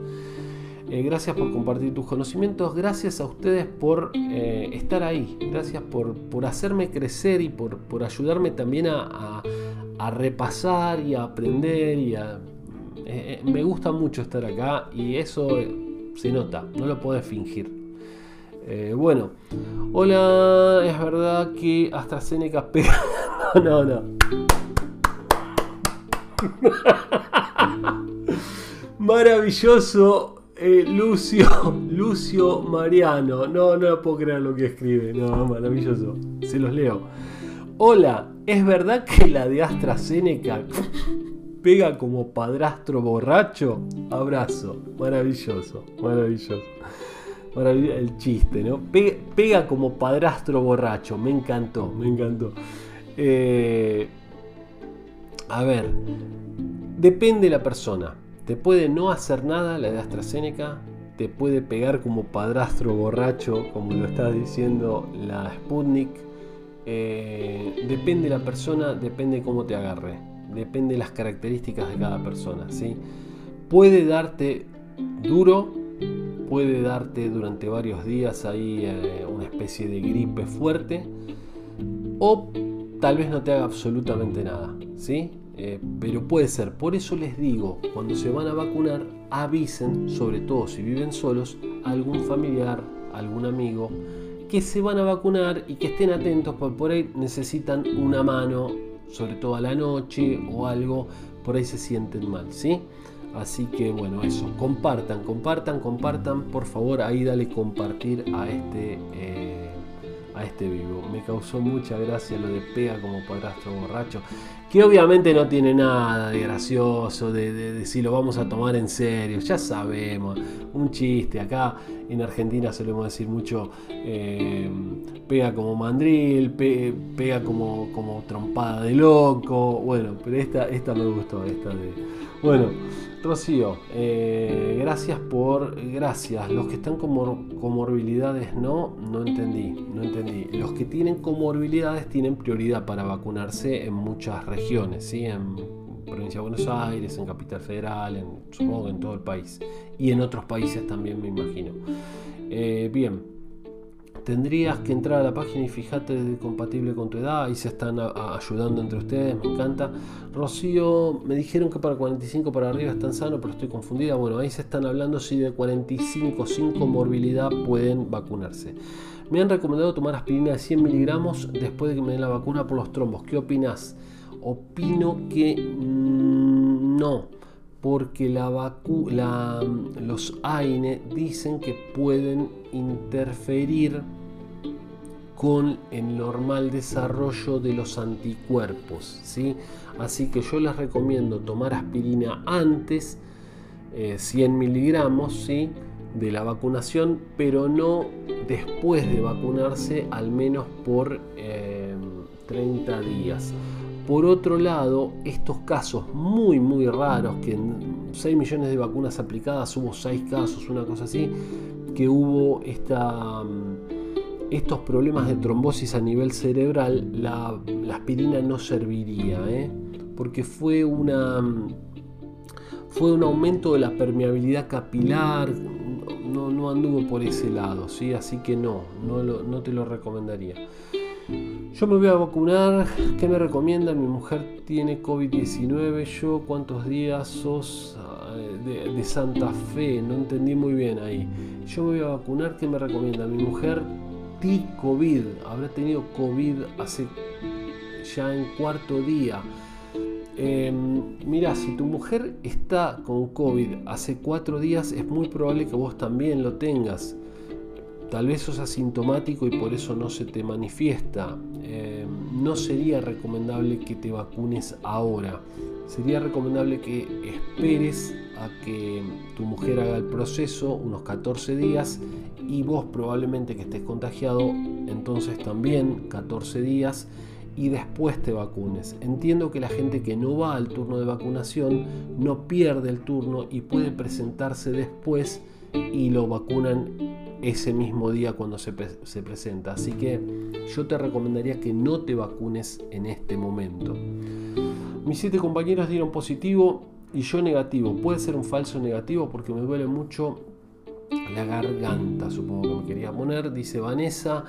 Eh, gracias por compartir tus conocimientos, gracias a ustedes por eh, estar ahí, gracias por, por, hacerme crecer y por, por ayudarme también a, a, repasar y a aprender. Y eh, me gusta mucho estar acá y eso se nota, no lo puedes fingir. bueno, hola, es verdad que AstraZeneca pega. no, no, no. Maravilloso eh, Lucio, Lucio Mariano. No, no puedo creer lo que escribe. No, maravilloso. Se los leo. Hola, ¿es verdad que la de AstraZeneca pega como padrastro borracho? Abrazo. Maravilloso, maravilloso. el chiste, ¿no? Pega, como padrastro borracho. Me encantó, me encantó. Eh, a ver, depende de la persona. Te puede no hacer nada la de AstraZeneca, te puede pegar como padrastro borracho, como lo está diciendo la Sputnik. Eh, depende de la persona, depende cómo te agarre, depende de las características de cada persona. ¿sí? Puede darte duro, puede darte durante varios días ahí eh, una especie de gripe fuerte, o tal vez no te haga absolutamente nada. ¿sí? Eh, pero puede ser. Por eso les digo, cuando se van a vacunar, avisen, sobre todo si viven solos, algún familiar, algún amigo que se van a vacunar y que estén atentos porque por ahí necesitan una mano, sobre todo a la noche o algo, por ahí se sienten mal, ¿sí? Así que bueno, eso, compartan, compartan, compartan, por favor, ahí dale compartir a este, eh, a este vivo. Me causó mucha gracia lo de pega como padrastro borracho, que obviamente no tiene nada de gracioso, de, de, si lo vamos a tomar en serio, ya sabemos, un chiste, acá en Argentina solemos decir mucho, eh, pega como mandril, pega como, como trompada de loco, bueno, pero esta, esta me gustó, esta de... Bueno, Rocío, eh, gracias por. Gracias. Los que están con comorbilidades no, no entendí. No entendí. Los que tienen comorbilidades tienen prioridad para vacunarse en muchas regiones, ¿sí? En provincia de Buenos Aires, en Capital Federal, en, supongo en todo el país. Y en otros países también me imagino. Eh, bien tendrías que entrar a la página y fijarte de compatible con tu edad. Ahí se están ayudando entre ustedes, me encanta. Rocío, me dijeron que para 45 para arriba están sanos, pero estoy confundida. Bueno, ahí se están hablando si de 45 sin comorbilidad pueden vacunarse. Me han recomendado tomar aspirina de 100 miligramos después de que me den la vacuna por los trombos. ¿Qué opinas? Opino que mm, no porque la la, los AINE dicen que pueden interferir con el normal desarrollo de los anticuerpos. ¿sí? Así que yo les recomiendo tomar aspirina antes, 100 eh, miligramos ¿sí? de la vacunación, pero no después de vacunarse, al menos por 30 eh, días. Por otro lado, estos casos muy muy raros, que en 6 millones de vacunas aplicadas hubo 6 casos, una cosa así, que hubo mm, estos problemas de trombosis a nivel cerebral, la, aspirina no serviría, ¿eh? porque mm, fue un aumento de la permeabilidad capilar, no, anduvo por ese lado, ¿sí? así que no, no te lo recomendaría. Yo me voy a vacunar. ¿Qué me recomienda? Mi mujer tiene COVID-19. Yo, ¿cuántos días sos eh, de, Santa Fe? No entendí muy bien ahí. Yo me voy a vacunar. ¿Qué me recomienda? Mi mujer, T-COVID. Habrá tenido COVID hace ya en cuarto día. Em, mira, si tu mujer está con COVID hace cuatro días, es muy probable que vos también lo tengas. Tal vez sos asintomático y por eso no se te manifiesta. Eh, no sería recomendable que te vacunes ahora. Sería recomendable que esperes a que tu mujer haga el proceso unos 14 días y vos probablemente que estés contagiado, entonces también 14 días y después te vacunes. Entiendo que la gente que no va al turno de vacunación no pierde el turno y puede presentarse después y lo vacunan ese mismo día cuando se, presenta. Así que yo te recomendaría que no te vacunes en este momento. Mis siete compañeros dieron positivo y yo negativo. Puede ser un falso negativo porque me duele mucho la garganta, supongo que me quería poner, dice Vanessa.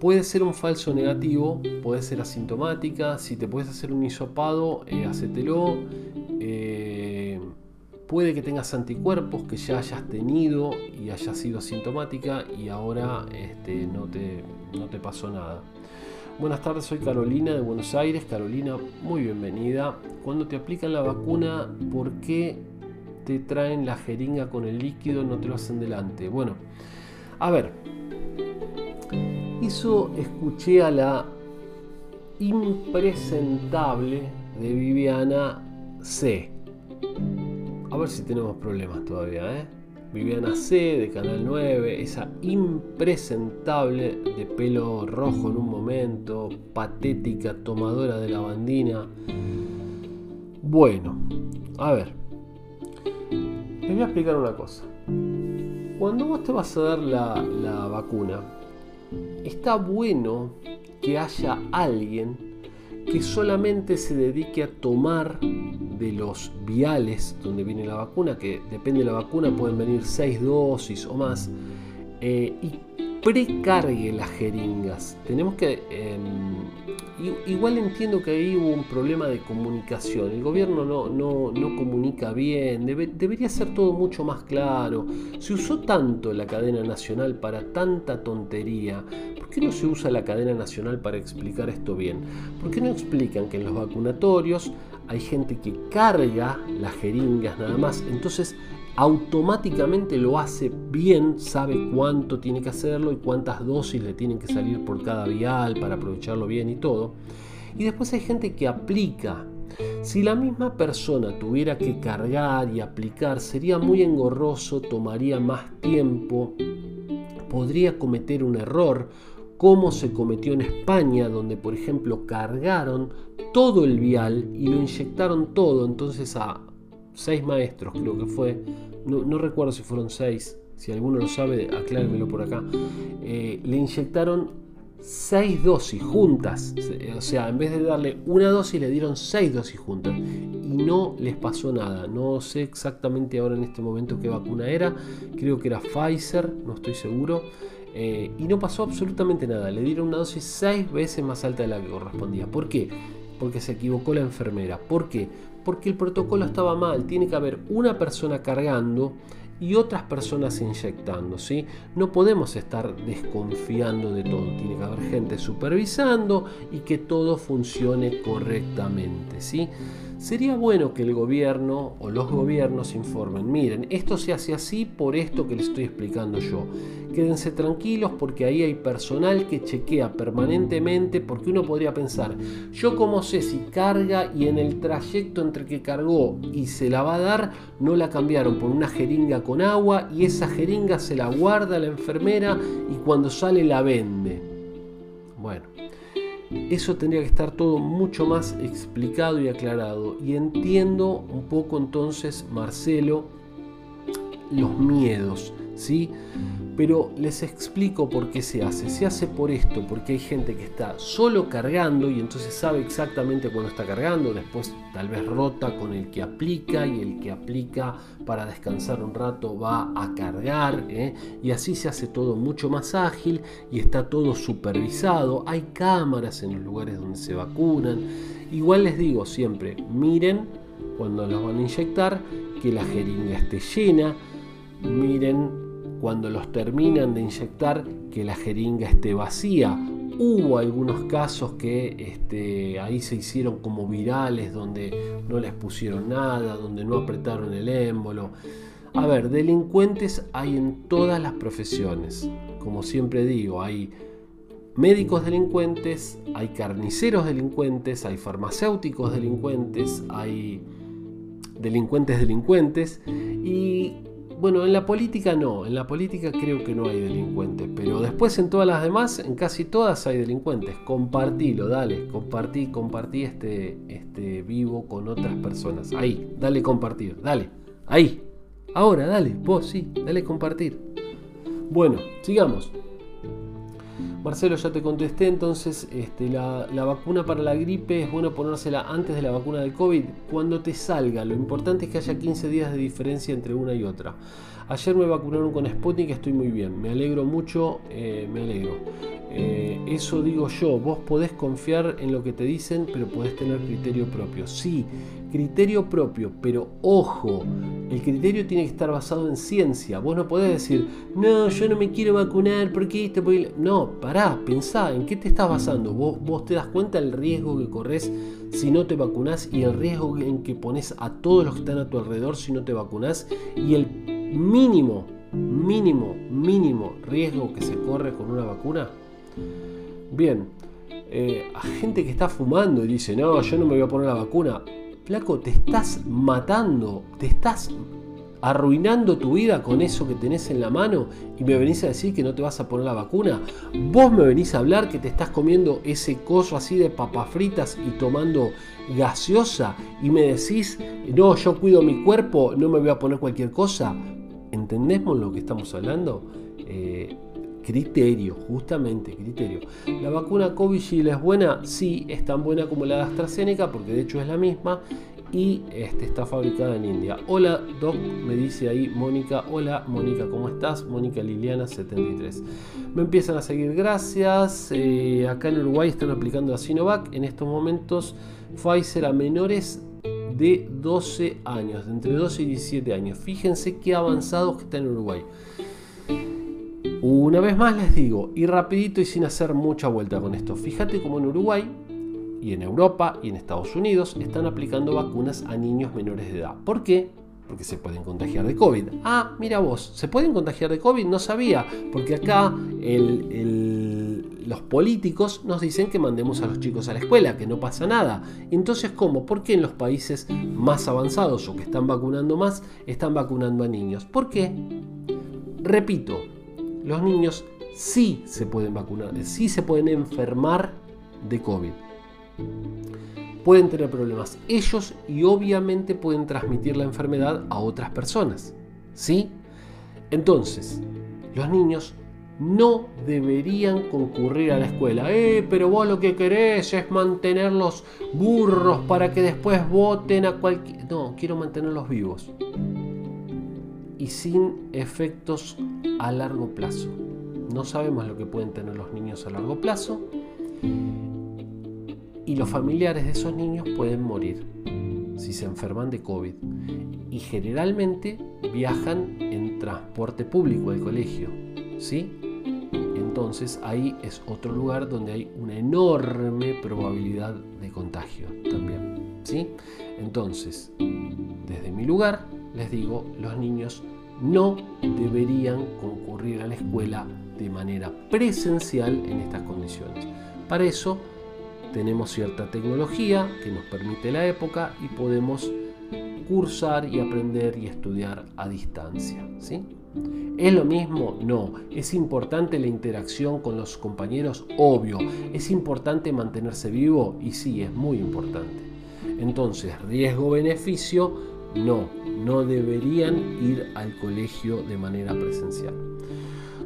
Puede ser un falso negativo, puede ser asintomática. Si te puedes hacer un hisopado, eh, hacételo. Eh, puede que tengas anticuerpos que ya hayas tenido y hayas sido asintomática y ahora este, no, te, no te pasó nada. Buenas tardes, soy Carolina de Buenos Aires. Carolina, muy bienvenida. Cuando te aplican la vacuna, ¿por qué te traen la jeringa con el líquido? No te lo hacen delante. Bueno, a ver, eso escuché a la impresentable de Viviana C. A ver si tenemos problemas todavía, ¿eh? Viviana C de Canal 9, esa impresentable de pelo rojo en un momento, patética, tomadora de la bandina. Bueno, a ver, les voy a explicar una cosa. Cuando vos te vas a dar la, la vacuna, está bueno que haya alguien que solamente se dedique a tomar de los viales donde viene la vacuna, que depende de la vacuna, pueden venir 6 dosis o más, eh, y precargue las jeringas. Tenemos que, em, igual entiendo que ahí hubo un problema de comunicación. El gobierno no, no, no comunica bien, debería ser todo mucho más claro. Se usó tanto la cadena nacional para tanta tontería. ¿Por qué no se usa la cadena nacional para explicar esto bien? ¿Por qué no explican que en los vacunatorios hay gente que carga las jeringas nada más? Entonces automáticamente lo hace bien, sabe cuánto tiene que hacerlo y cuántas dosis le tienen que salir por cada vial para aprovecharlo bien y todo. Y después hay gente que aplica. Si la misma persona tuviera que cargar y aplicar, sería muy engorroso, tomaría más tiempo, podría cometer un error, como se cometió en España, donde por ejemplo cargaron todo el vial y lo inyectaron todo, entonces a seis maestros creo que fue, no, recuerdo si fueron seis, si alguno lo sabe, aclárenmelo por acá, eh, le inyectaron seis dosis juntas, o sea, en vez de darle una dosis le dieron seis dosis juntas y no les pasó nada, no sé exactamente ahora en este momento qué vacuna era, creo que era Pfizer, no estoy seguro. Eh, y no pasó absolutamente nada. Le dieron una dosis seis veces más alta de la que correspondía. ¿Por qué? Porque se equivocó la enfermera. ¿Por qué? Porque el protocolo estaba mal. Tiene que haber una persona cargando y otras personas inyectando. ¿sí? No podemos estar desconfiando de todo. Tiene que haber gente supervisando y que todo funcione correctamente. ¿sí? Sería bueno que el gobierno o los gobiernos informen, miren, esto se hace así por esto que les estoy explicando yo. Quédense tranquilos porque ahí hay personal que chequea permanentemente porque uno podría pensar, yo como sé si carga y en el trayecto entre que cargó y se la va a dar, no la cambiaron por una jeringa con agua y esa jeringa se la guarda la enfermera y cuando sale la vende. Eso tendría que estar todo mucho más explicado y aclarado. Y entiendo un poco entonces, Marcelo, los miedos, ¿sí? Pero les explico por qué se hace. Se hace por esto, porque hay gente que está solo cargando y entonces sabe exactamente cuándo está cargando. Después tal vez rota con el que aplica y el que aplica para descansar un rato va a cargar. ¿eh? Y así se hace todo mucho más ágil y está todo supervisado. Hay cámaras en los lugares donde se vacunan. Igual les digo siempre, miren cuando los van a inyectar, que la jeringa esté llena. Miren cuando los terminan de inyectar que la jeringa esté vacía. Hubo algunos casos que este, ahí se hicieron como virales, donde no les pusieron nada, donde no apretaron el émbolo. A ver, delincuentes hay en todas las profesiones. Como siempre digo, hay médicos delincuentes, hay carniceros delincuentes, hay farmacéuticos delincuentes, hay delincuentes delincuentes y bueno, en la política no, en la política creo que no hay delincuentes, pero después en todas las demás, en casi todas hay delincuentes. Compartilo, dale, compartí, compartí este, este vivo con otras personas. Ahí, dale compartir, dale, ahí. Ahora, dale, vos sí, dale compartir. Bueno, sigamos. Marcelo, ya te contesté, entonces este, la, la, vacuna para la gripe es bueno ponérsela antes de la vacuna del COVID, cuando te salga. Lo importante es que haya 15 días de diferencia entre una y otra. Ayer me vacunaron con Sputnik, estoy muy bien. Me alegro mucho, eh, me alegro. Eh, eso digo yo, vos podés confiar en lo que te dicen, pero podés tener criterio propio. Sí, criterio propio, pero ojo, el criterio tiene que estar basado en ciencia. Vos no podés decir, no, yo no me quiero vacunar porque esto... No, pará, pensá, ¿en qué te estás basando? Vos, vos te das cuenta del riesgo que corres si no te vacunás y el riesgo en que pones a todos los que están a tu alrededor si no te vacunás y el mínimo, mínimo, mínimo riesgo que se corre con una vacuna? Bien, eh, a gente que está fumando y dice, no, yo no me voy a poner la vacuna. Flaco, te estás matando, te estás arruinando tu vida con eso que tenés en la mano y me venís a decir que no te vas a poner la vacuna. Vos me venís a hablar que te estás comiendo ese coso así de papas fritas y tomando gaseosa y me decís, no, yo cuido mi cuerpo, no me voy a poner cualquier cosa. ¿Entendemos lo que estamos hablando? Eh, criterio, justamente criterio. ¿La vacuna Covishield es buena? Sí, es tan buena como la de AstraZeneca porque de hecho es la misma y este, está fabricada en India. Hola Doc, me dice ahí Mónica. Hola Mónica, ¿cómo estás? Mónica Liliana 73. Me empiezan a seguir, gracias. Eh, acá en Uruguay están aplicando a Sinovac. En estos momentos Pfizer a menores de 12 años, de entre 12 y 17 años. Fíjense qué avanzados que está en Uruguay. Una vez más les digo, y rapidito y sin hacer mucha vuelta con esto, fíjate como en Uruguay y en Europa y en Estados Unidos están aplicando vacunas a niños menores de edad. ¿Por qué? Porque se pueden contagiar de COVID. Ah, mira vos, ¿se pueden contagiar de COVID? No sabía, porque acá los políticos nos dicen que mandemos a los chicos a la escuela, que no pasa nada. Entonces, ¿cómo? ¿Por qué en los países más avanzados o que están vacunando más, están vacunando a niños? ¿Por qué? Repito, los niños sí se pueden vacunar, sí se pueden enfermar de COVID pueden tener problemas ellos y obviamente pueden transmitir la enfermedad a otras personas. ¿Sí? Entonces, los niños no deberían concurrir a la escuela. Eh, pero vos lo que querés es mantenerlos burros para que después voten a cualquier... No, quiero mantenerlos vivos. Y sin efectos a largo plazo. No sabemos lo que pueden tener los niños a largo plazo y los familiares de esos niños pueden morir si se enferman de COVID y generalmente viajan en transporte público del colegio, ¿sí? Entonces ahí es otro lugar donde hay una enorme probabilidad de contagio también, ¿sí? Entonces, desde mi lugar les digo, los niños no deberían concurrir a la escuela de manera presencial en estas condiciones. Para eso tenemos cierta tecnología que nos permite la época y podemos cursar y aprender y estudiar a distancia. ¿sí? ¿Es lo mismo? No. ¿Es importante la interacción con los compañeros? Obvio. ¿Es importante mantenerse vivo? Y sí, es muy importante. Entonces, riesgo-beneficio, no. No deberían ir al colegio de manera presencial.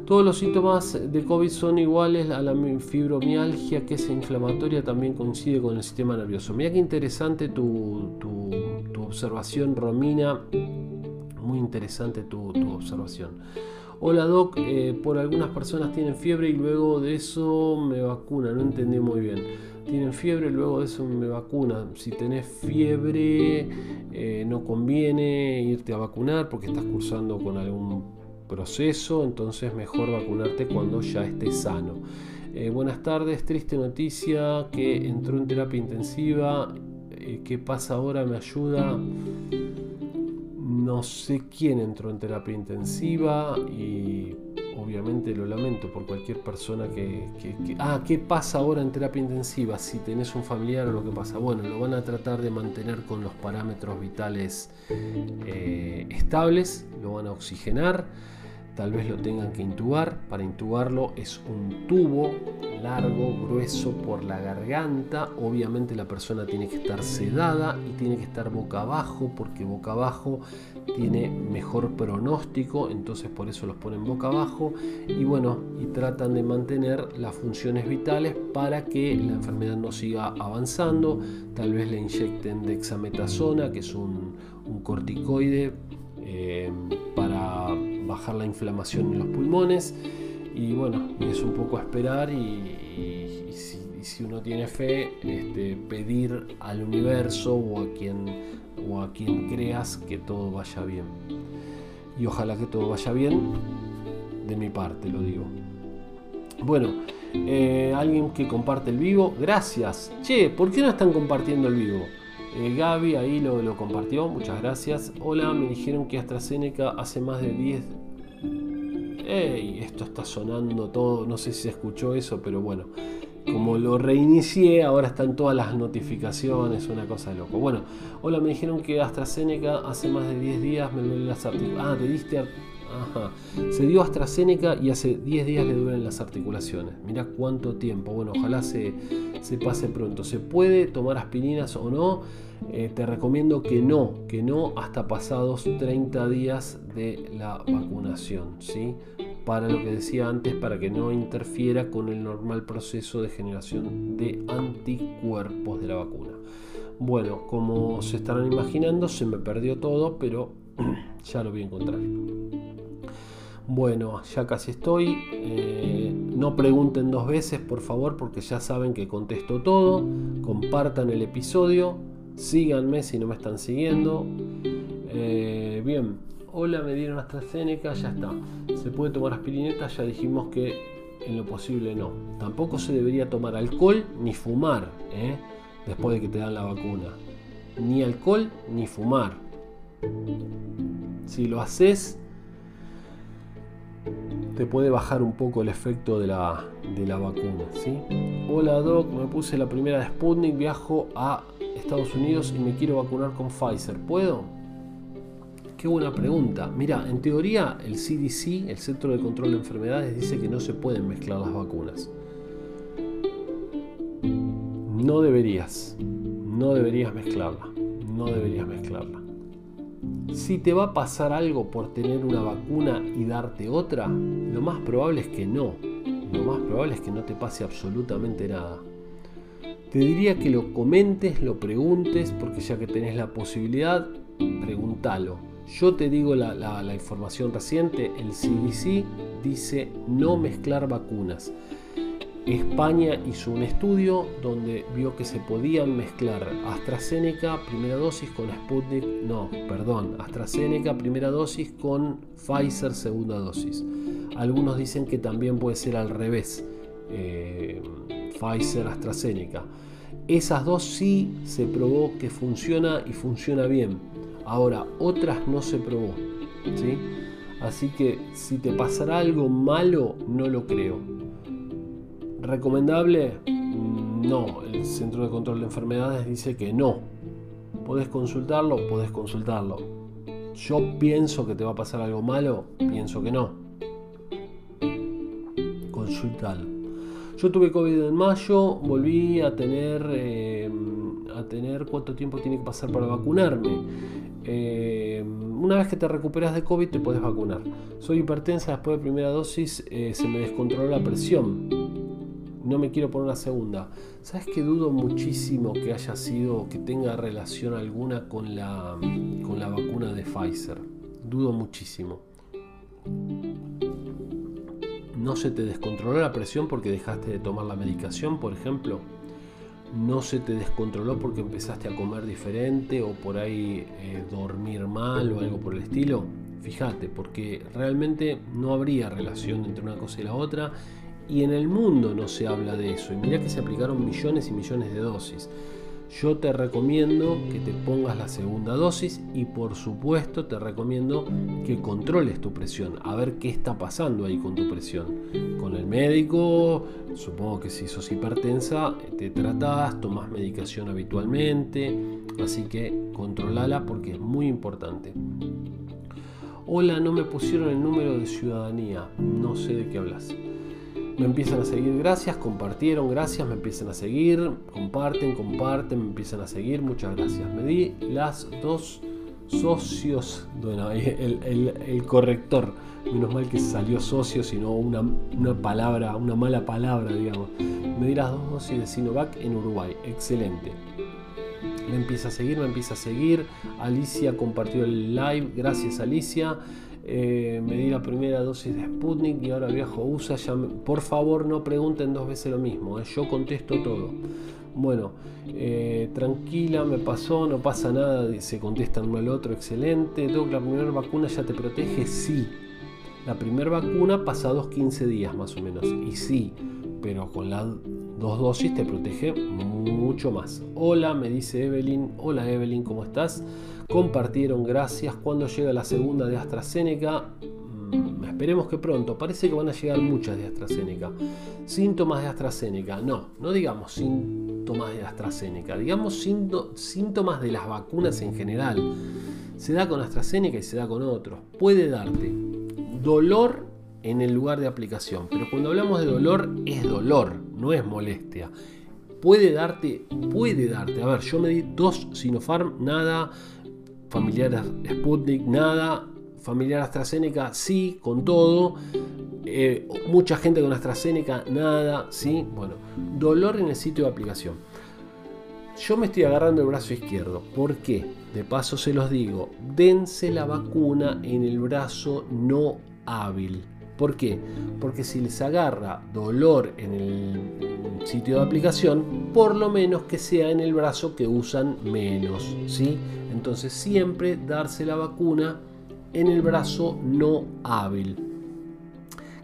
Todos los síntomas de COVID son iguales a la fibromialgia, que es inflamatoria, también coincide con el sistema nervioso. Mira qué interesante tu, observación, Romina. Muy interesante tu, observación. Hola Doc, eh, por algunas personas tienen fiebre y luego de eso me vacuna. No entendí muy bien. Tienen fiebre, y luego de eso me vacuna. Si tenés fiebre, eh, no conviene irte a vacunar porque estás cursando con algún proceso, entonces mejor vacunarte cuando ya estés sano. Eh, buenas tardes, triste noticia que entró en terapia intensiva. ¿Qué pasa ahora? ¿Me ayuda? No sé quién entró en terapia intensiva y obviamente lo lamento por cualquier persona que, Ah, ¿qué pasa ahora en terapia intensiva? Si tenés un familiar o lo que pasa. Bueno, lo van a tratar de mantener con los parámetros vitales eh, estables, lo van a oxigenar tal vez lo tengan que intubar. Para intubarlo es un tubo largo, grueso por la garganta. Obviamente la persona tiene que estar sedada y tiene que estar boca abajo porque boca abajo tiene mejor pronóstico, entonces por eso los ponen boca abajo y bueno, y tratan de mantener las funciones vitales para que la enfermedad no siga avanzando. Tal vez le inyecten dexametasona, que es un, corticoide eh, para bajar la inflamación en los pulmones y bueno, es un poco esperar y, si, uno tiene fe, este, pedir al universo o a, quien, o a quien creas que todo vaya bien. Y ojalá que todo vaya bien, de mi parte lo digo. Bueno, eh, alguien que comparte el vivo, gracias. Che, ¿por qué no están compartiendo el vivo? Eh, Gaby ahí lo, lo, compartió, muchas gracias. Hola, me dijeron que AstraZeneca hace más de 10... ¡Ey! Esto está sonando todo, no sé si se escuchó eso, pero bueno. Como lo reinicié, ahora están todas las notificaciones, una cosa de loco. Bueno, hola, me dijeron que AstraZeneca hace más de 10 días me duelen las articulaciones. Ah, te diste... Se dio AstraZeneca y hace 10 días le duelen las articulaciones. Mira cuánto tiempo. Bueno, ojalá se, se pase pronto. ¿Se puede tomar aspirinas o no? Eh, te recomiendo que no, que no hasta pasados 30 días de la vacunación, ¿sí? Para lo que decía antes, para que no interfiera con el normal proceso de generación de anticuerpos de la vacuna. Bueno, como se estarán imaginando, se me perdió todo, pero ya lo voy a encontrar. Bueno, ya casi estoy. Eh, no pregunten dos veces, por favor, porque ya saben que contesto todo. Compartan el episodio. Síganme si no me están siguiendo. Eh, bien, hola, me dieron AstraZeneca, ya está. ¿Se puede tomar aspirineta? Ya dijimos que en lo posible no. Tampoco se debería tomar alcohol ni fumar ¿eh? después de que te dan la vacuna. Ni alcohol ni fumar. Si lo haces, te puede bajar un poco el efecto de la, de la vacuna. ¿sí? Hola Doc, me puse la primera de Sputnik, viajo a Estados Unidos y me quiero vacunar con Pfizer. ¿Puedo? Qué buena pregunta. Mira, en teoría el CDC, el Centro de Control de Enfermedades, dice que no se pueden mezclar las vacunas. No deberías, no deberías mezclarla, no deberías mezclarla. Si te va a pasar algo por tener una vacuna y darte otra, lo más probable es que no. Lo más probable es que no te pase absolutamente nada. Te diría que lo comentes, lo preguntes, porque ya que tenés la posibilidad, pregúntalo. Yo te digo la, la información reciente, el CDC dice no mezclar vacunas. España hizo un estudio donde vio que se podían mezclar AstraZeneca primera dosis con Sputnik, no, perdón, AstraZeneca primera dosis con Pfizer segunda dosis. Algunos dicen que también puede ser al revés, eh, Pfizer AstraZeneca. Esas dos sí se probó que funciona y funciona bien. Ahora, otras no se probó. ¿sí? Así que si te pasará algo malo, no lo creo ¿Recomendable? Mm, no, el Centro de Control de Enfermedades dice que no. ¿Podés consultarlo? Podés consultarlo. Yo pienso que te va a pasar algo malo, pienso que no. Consultalo. Yo tuve COVID en mayo, volví a tener, eh, a tener cuánto tiempo tiene que pasar para vacunarme. Eh, una vez que te recuperas de COVID te puedes vacunar. Soy hipertensa, después de primera dosis eh, se me descontroló la presión no me quiero poner una segunda. ¿Sabes que dudo muchísimo que haya sido, que tenga relación alguna con la, con la vacuna de Pfizer? Dudo muchísimo. ¿No se te descontroló la presión porque dejaste de tomar la medicación, por ejemplo? ¿No se te descontroló porque empezaste a comer diferente o por ahí eh, dormir mal o algo por el estilo? Fíjate, porque realmente no habría relación entre una cosa y la otra y en el mundo no se habla de eso. Y mira que se aplicaron millones y millones de dosis. Yo te recomiendo que te pongas la segunda dosis y por supuesto te recomiendo que controles tu presión, a ver qué está pasando ahí con tu presión. Con el médico, supongo que si sos hipertensa, te tratás, tomas medicación habitualmente, así que controlala porque es muy importante. Hola, no me pusieron el número de ciudadanía, no sé de qué hablas me empiezan a seguir, gracias, compartieron, gracias, me empiezan a seguir, comparten, comparten, me empiezan a seguir, muchas gracias. Me di las dos socios, bueno, el, el, corrector, menos mal que salió socio, sino una, una, palabra, una mala palabra, digamos. Me di las dos dosis de Sinovac en Uruguay, excelente. Me empieza a seguir, me empieza a seguir. Alicia compartió el live, gracias Alicia. Eh, me di la primera dosis de Sputnik y ahora viajo a USA. por favor, no pregunten dos veces lo mismo, eh, yo contesto todo. Bueno, eh, tranquila, me pasó, no pasa nada, se contesta uno al otro, excelente. Doc, ¿la primera vacuna ya te protege? Sí. La primera vacuna pasa dos 15 días más o menos. Y sí, pero con las dos dosis te protege mucho más. Hola, me dice Evelyn. Hola Evelyn, ¿cómo estás? compartieron, gracias. Cuando llega la segunda de AstraZeneca, mm, esperemos que pronto, parece que van a llegar muchas de AstraZeneca. Síntomas de AstraZeneca, no, no digamos síntomas de AstraZeneca, digamos síntomas de las vacunas en general. Se da con AstraZeneca y se da con otros. Puede darte dolor en el lugar de aplicación, pero cuando hablamos de dolor es dolor, no es molestia puede darte, puede darte. A ver, yo me di dos Sinopharm, nada, familiar Sputnik, nada, familiar AstraZeneca, sí, con todo. Eh, mucha gente con AstraZeneca, nada, sí. Bueno, dolor en el sitio de aplicación. yo me estoy agarrando el brazo izquierdo. ¿Por qué? De paso se los digo, dense la vacuna en el brazo no hábil. ¿Por qué? Porque si les agarra dolor en el sitio de aplicación, por lo menos que sea en el brazo que usan menos, ¿sí? Entonces siempre darse la vacuna en el brazo no hábil.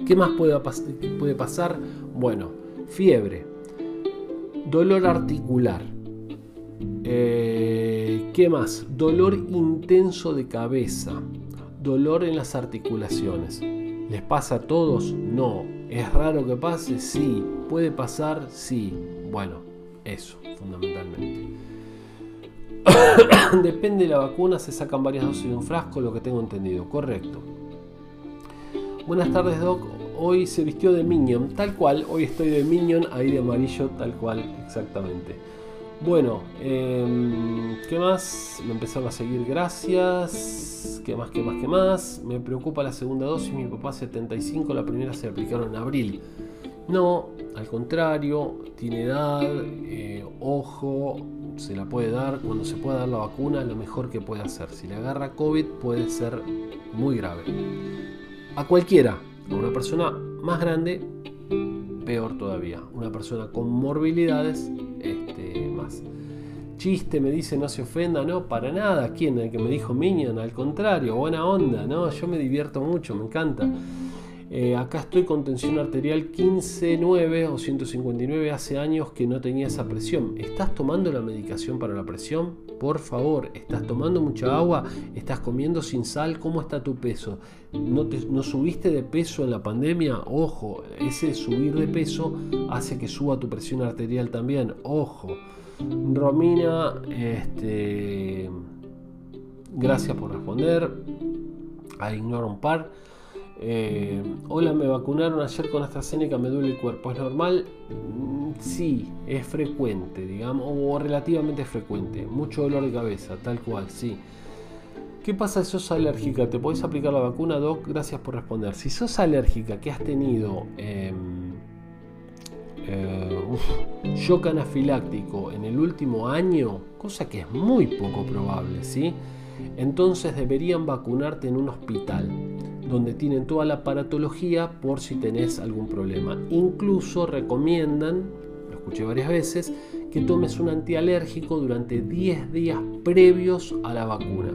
¿Qué más puede, pasar? Bueno, fiebre, dolor articular. Eh, ¿Qué más? Dolor intenso de cabeza, dolor en las articulaciones. ¿Les pasa a todos? No. ¿Es raro que pase? Sí. ¿Puede pasar? Sí. Bueno, eso, fundamentalmente. Depende de la vacuna, se sacan varias dosis de un frasco, lo que tengo entendido. Correcto. Buenas tardes, Doc. Hoy se vistió de Minion, tal cual. Hoy estoy de Minion, ahí de amarillo, tal cual, exactamente. Bueno, em, ¿qué más? Me empezaron a seguir, gracias. ¿Qué más, qué más, qué más? Me preocupa la segunda dosis, mi papá 75, la primera se aplicaron en abril. No, al contrario, tiene edad, eh, ojo, se la puede dar. Cuando se pueda dar la vacuna, lo mejor que puede hacer. Si le agarra COVID, puede ser muy grave. A cualquiera, a una persona más grande, peor todavía. Una persona con morbilidades, este, Chiste, me dice, no se ofenda, no, para nada. ¿Quién? El que me dijo Minion, al contrario, buena onda, no, yo me divierto mucho, me encanta. Eh, acá estoy con tensión arterial 15.9 o 159 hace años que no tenía esa presión. ¿Estás tomando la medicación para la presión? Por favor, ¿estás tomando mucha agua? ¿Estás comiendo sin sal? ¿Cómo está tu peso? ¿No, ¿No subiste de peso en la pandemia? Ojo, ese subir de peso hace que suba tu presión arterial también. Ojo. Romina, este, gracias por responder. A ignoro un par. Eh, hola, me vacunaron ayer con AstraZeneca, me duele el cuerpo. ¿Es normal? Mm, sí, es frecuente, digamos, o relativamente frecuente. Mucho dolor de cabeza, tal cual, sí. ¿Qué pasa si sos alérgica? ¿Te podés aplicar la vacuna, Doc? Gracias por responder. Si sos alérgica, que has tenido em, eh, shock anafiláctico en el último año, cosa que es muy poco probable, ¿sí? Entonces deberían vacunarte en un hospital donde tienen toda la paratología por si tenés algún problema. Incluso recomiendan, lo escuché varias veces, que tomes un antialérgico durante 10 días previos a la vacuna.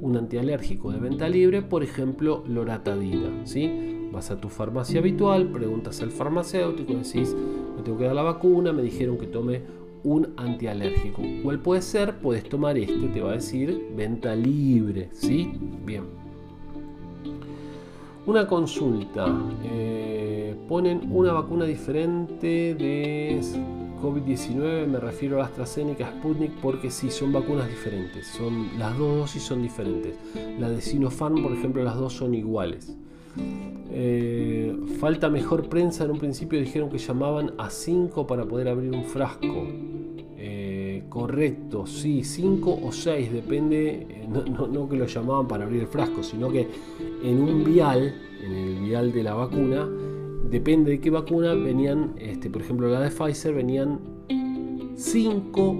Un antialérgico de venta libre, por ejemplo, loratadina. ¿sí? Vas a tu farmacia habitual, preguntas al farmacéutico, decís, me tengo que dar la vacuna, me dijeron que tome un antialérgico. ¿Cuál puede ser? Puedes tomar este, te va a decir venta libre. ¿sí? Bien. Una consulta. Eh, ponen una vacuna diferente de COVID-19, me refiero a AstraZeneca, Sputnik, porque sí, son vacunas diferentes. Son, las dos dosis son diferentes. La de Sinopharm, por ejemplo, las dos son iguales. Eh, falta mejor prensa. En un principio dijeron que llamaban a 5 para poder abrir un frasco. Eh, correcto, sí, 5 o 6, depende, no, no, que lo llamaban para abrir el frasco, sino que en un vial, en el vial de la vacuna, depende de qué vacuna, venían, este, por ejemplo la de Pfizer, venían 5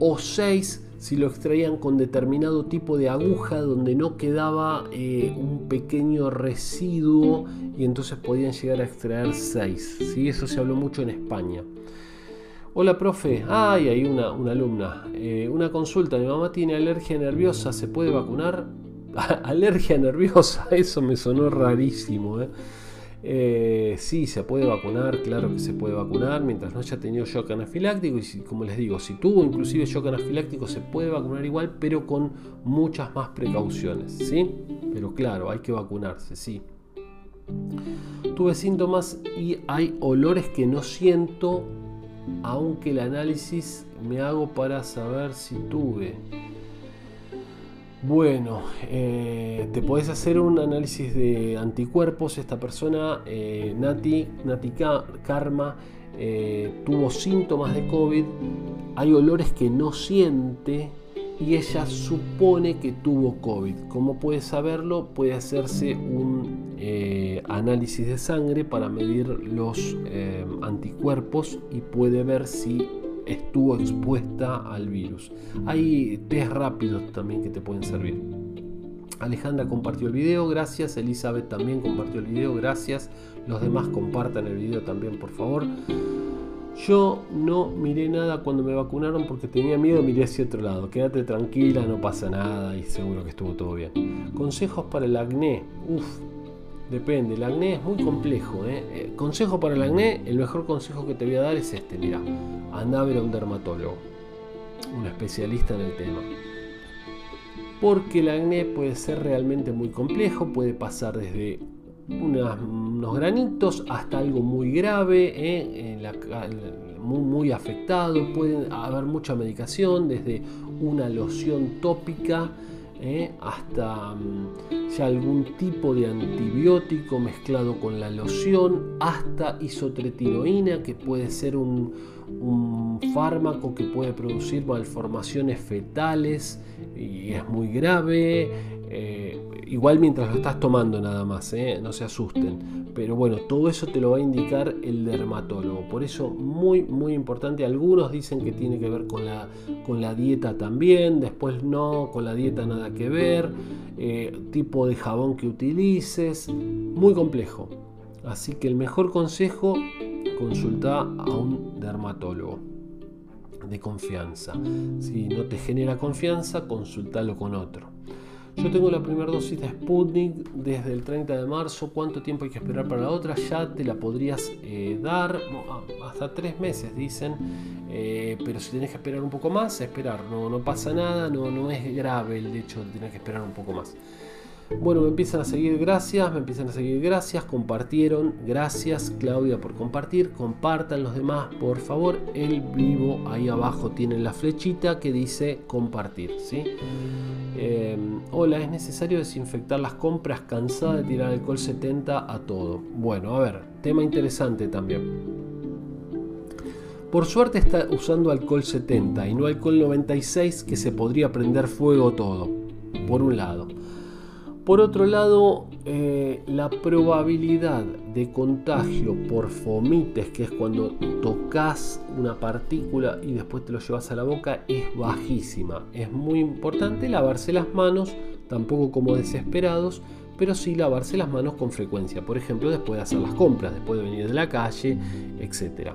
o 6 si lo extraían con determinado tipo de aguja donde no quedaba eh, un pequeño residuo y entonces podían llegar a extraer 6. ¿sí? Eso se habló mucho en España. Hola, profe. Ay, hay una, una alumna. Eh, una consulta. Mi mamá tiene alergia nerviosa. ¿Se puede vacunar? alergia nerviosa. Eso me sonó rarísimo. ¿eh? ¿Eh? sí, se puede vacunar. Claro que se puede vacunar. Mientras no haya tenido shock anafiláctico. Y como les digo, si tuvo inclusive shock anafiláctico, se puede vacunar igual, pero con muchas más precauciones. ¿Sí? Pero claro, hay que vacunarse, sí. Tuve síntomas y hay olores que no siento aunque el análisis me hago para saber si tuve. Bueno, eh, te podés hacer un análisis de anticuerpos. Esta persona, eh, Nati, Nati Karma, eh, tuvo síntomas de COVID. Hay olores que no siente y ella supone que tuvo COVID. ¿Cómo puede saberlo? Puede hacerse un análisis de sangre para medir los anticuerpos y puede ver si estuvo expuesta al virus. Hay test rápidos también que te pueden servir. Alejandra compartió el video, gracias. Elizabeth también compartió el video, gracias. Los demás compartan el video también, por favor. Yo no miré nada cuando me vacunaron porque tenía miedo, miré hacia otro lado. Quédate tranquila, no pasa nada y seguro que estuvo todo bien. Consejos para el acné. Uf, depende. El acné es muy complejo. ¿eh? Eh, consejo para el acné, el mejor consejo que te voy a dar es este. Mira, anda a ver a un dermatólogo, un especialista en el tema. Porque el acné puede ser realmente muy complejo, puede pasar desde unos granitos hasta algo muy grave, eh, muy, muy, afectado. Puede haber mucha medicación, desde una loción tópica eh, hasta mm, ya algún tipo de antibiótico mezclado con la loción, hasta isotretinoína, que puede ser un, fármaco que puede producir malformaciones fetales y es muy grave. Eh, igual mientras lo estás tomando nada más, eh, no se asusten. Pero bueno, todo eso te lo va a indicar el dermatólogo. Por eso muy, muy importante. Algunos dicen que tiene que ver con la, con la dieta también, después no, con la dieta nada que ver. Eh, tipo de jabón que utilices. Muy complejo. Así que el mejor consejo, consulta a un dermatólogo de confianza. Si no te genera confianza, consultalo con otro. Yo tengo la primera dosis de Sputnik desde el 30 de marzo. ¿Cuánto tiempo hay que esperar para la otra? Ya te la podrías eh, dar hasta tres meses, dicen. Eh, pero si tienes que esperar un poco más, esperar. No, no pasa nada, no, no es grave el hecho de tener que esperar un poco más. Bueno, me empiezan a seguir, gracias, me empiezan a seguir, gracias, compartieron, gracias Claudia por compartir, compartan los demás, por favor, el vivo ahí abajo tienen la flechita que dice compartir, ¿sí? Eh, hola, es necesario desinfectar las compras, cansada de tirar alcohol 70 a todo. Bueno, a ver, tema interesante también. Por suerte está usando alcohol 70 y no alcohol 96 que se podría prender fuego todo, por un lado. Por otro lado, eh, la probabilidad de contagio por fomites, que es cuando tocas una partícula y después te lo llevas a la boca, es bajísima. Es muy importante lavarse las manos, tampoco como desesperados, pero sí lavarse las manos con frecuencia. Por ejemplo, después de hacer las compras, después de venir de la calle, etc.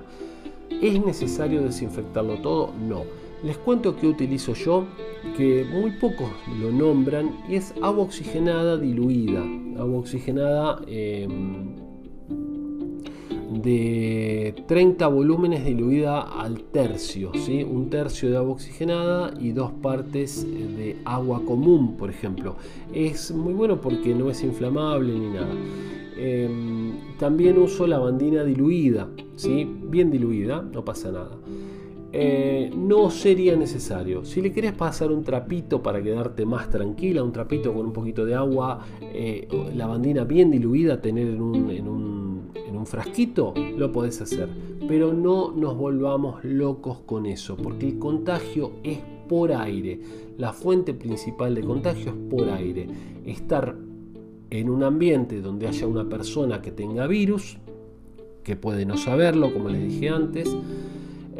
¿Es necesario desinfectarlo todo? No. Les cuento que utilizo yo, que muy pocos lo nombran, y es agua oxigenada diluida. Agua oxigenada em, de 30 volúmenes diluida al tercio, ¿sí? un tercio de agua oxigenada y dos partes de agua común, por ejemplo. Es muy bueno porque no es inflamable ni nada. Em, también uso lavandina diluida, ¿sí? bien diluida, no pasa nada. Eh, no sería necesario. Si le querés pasar un trapito para quedarte más tranquila, un trapito con un poquito de agua, eh, lavandina bien diluida, tener en un, en, un, en un frasquito, lo podés hacer. Pero no nos volvamos locos con eso, porque el contagio es por aire. La fuente principal de contagio es por aire. Estar en un ambiente donde haya una persona que tenga virus, que puede no saberlo, como les dije antes,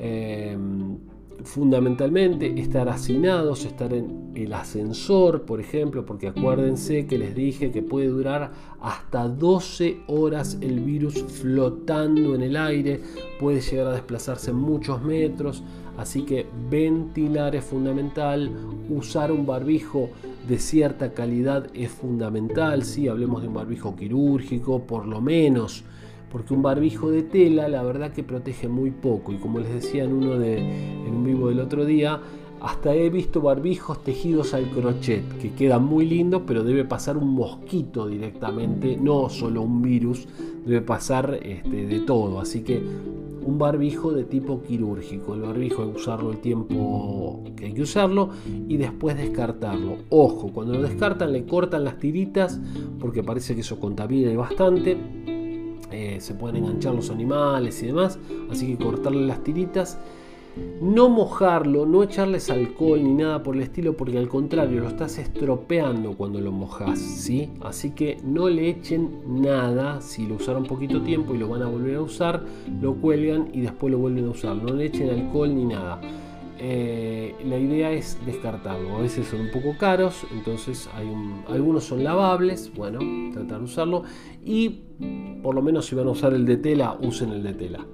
Em, fundamentalmente estar hacinados, estar en el ascensor, por ejemplo, porque acuérdense que les dije que puede durar hasta 12 horas el virus flotando en el aire, puede llegar a desplazarse muchos metros, así que ventilar es fundamental, usar un barbijo de cierta calidad es fundamental, si hablemos de un barbijo quirúrgico, por lo menos porque un barbijo de tela la verdad que protege muy poco. Y como les decía en uno de en un vivo del otro día hasta he visto barbijos tejidos al crochet que quedan muy lindos pero debe pasar un mosquito directamente no solo un virus debe pasar este, de todo. Así que un barbijo de tipo quirúrgico el barbijo hay que usarlo el tiempo que hay que usarlo y después descartarlo. Ojo cuando lo descartan le cortan las tiritas porque parece que eso contamina bastante eh, se pueden enganchar los animales y demás, así que cortarle las tiritas. No mojarlo, no echarles alcohol ni nada por el estilo, porque al contrario, lo estás estropeando cuando lo mojas, ¿sí? Así que no le echen nada, si lo usaron poquito tiempo y lo van a volver a usar, lo cuelgan y después lo vuelven a usar. No le echen alcohol ni nada. Eh, la idea es descartarlo. A veces son un poco caros, entonces hay algunos son lavables. Bueno, tratar de usarlo. Y por lo menos si van a usar el de tela, usen el de tela.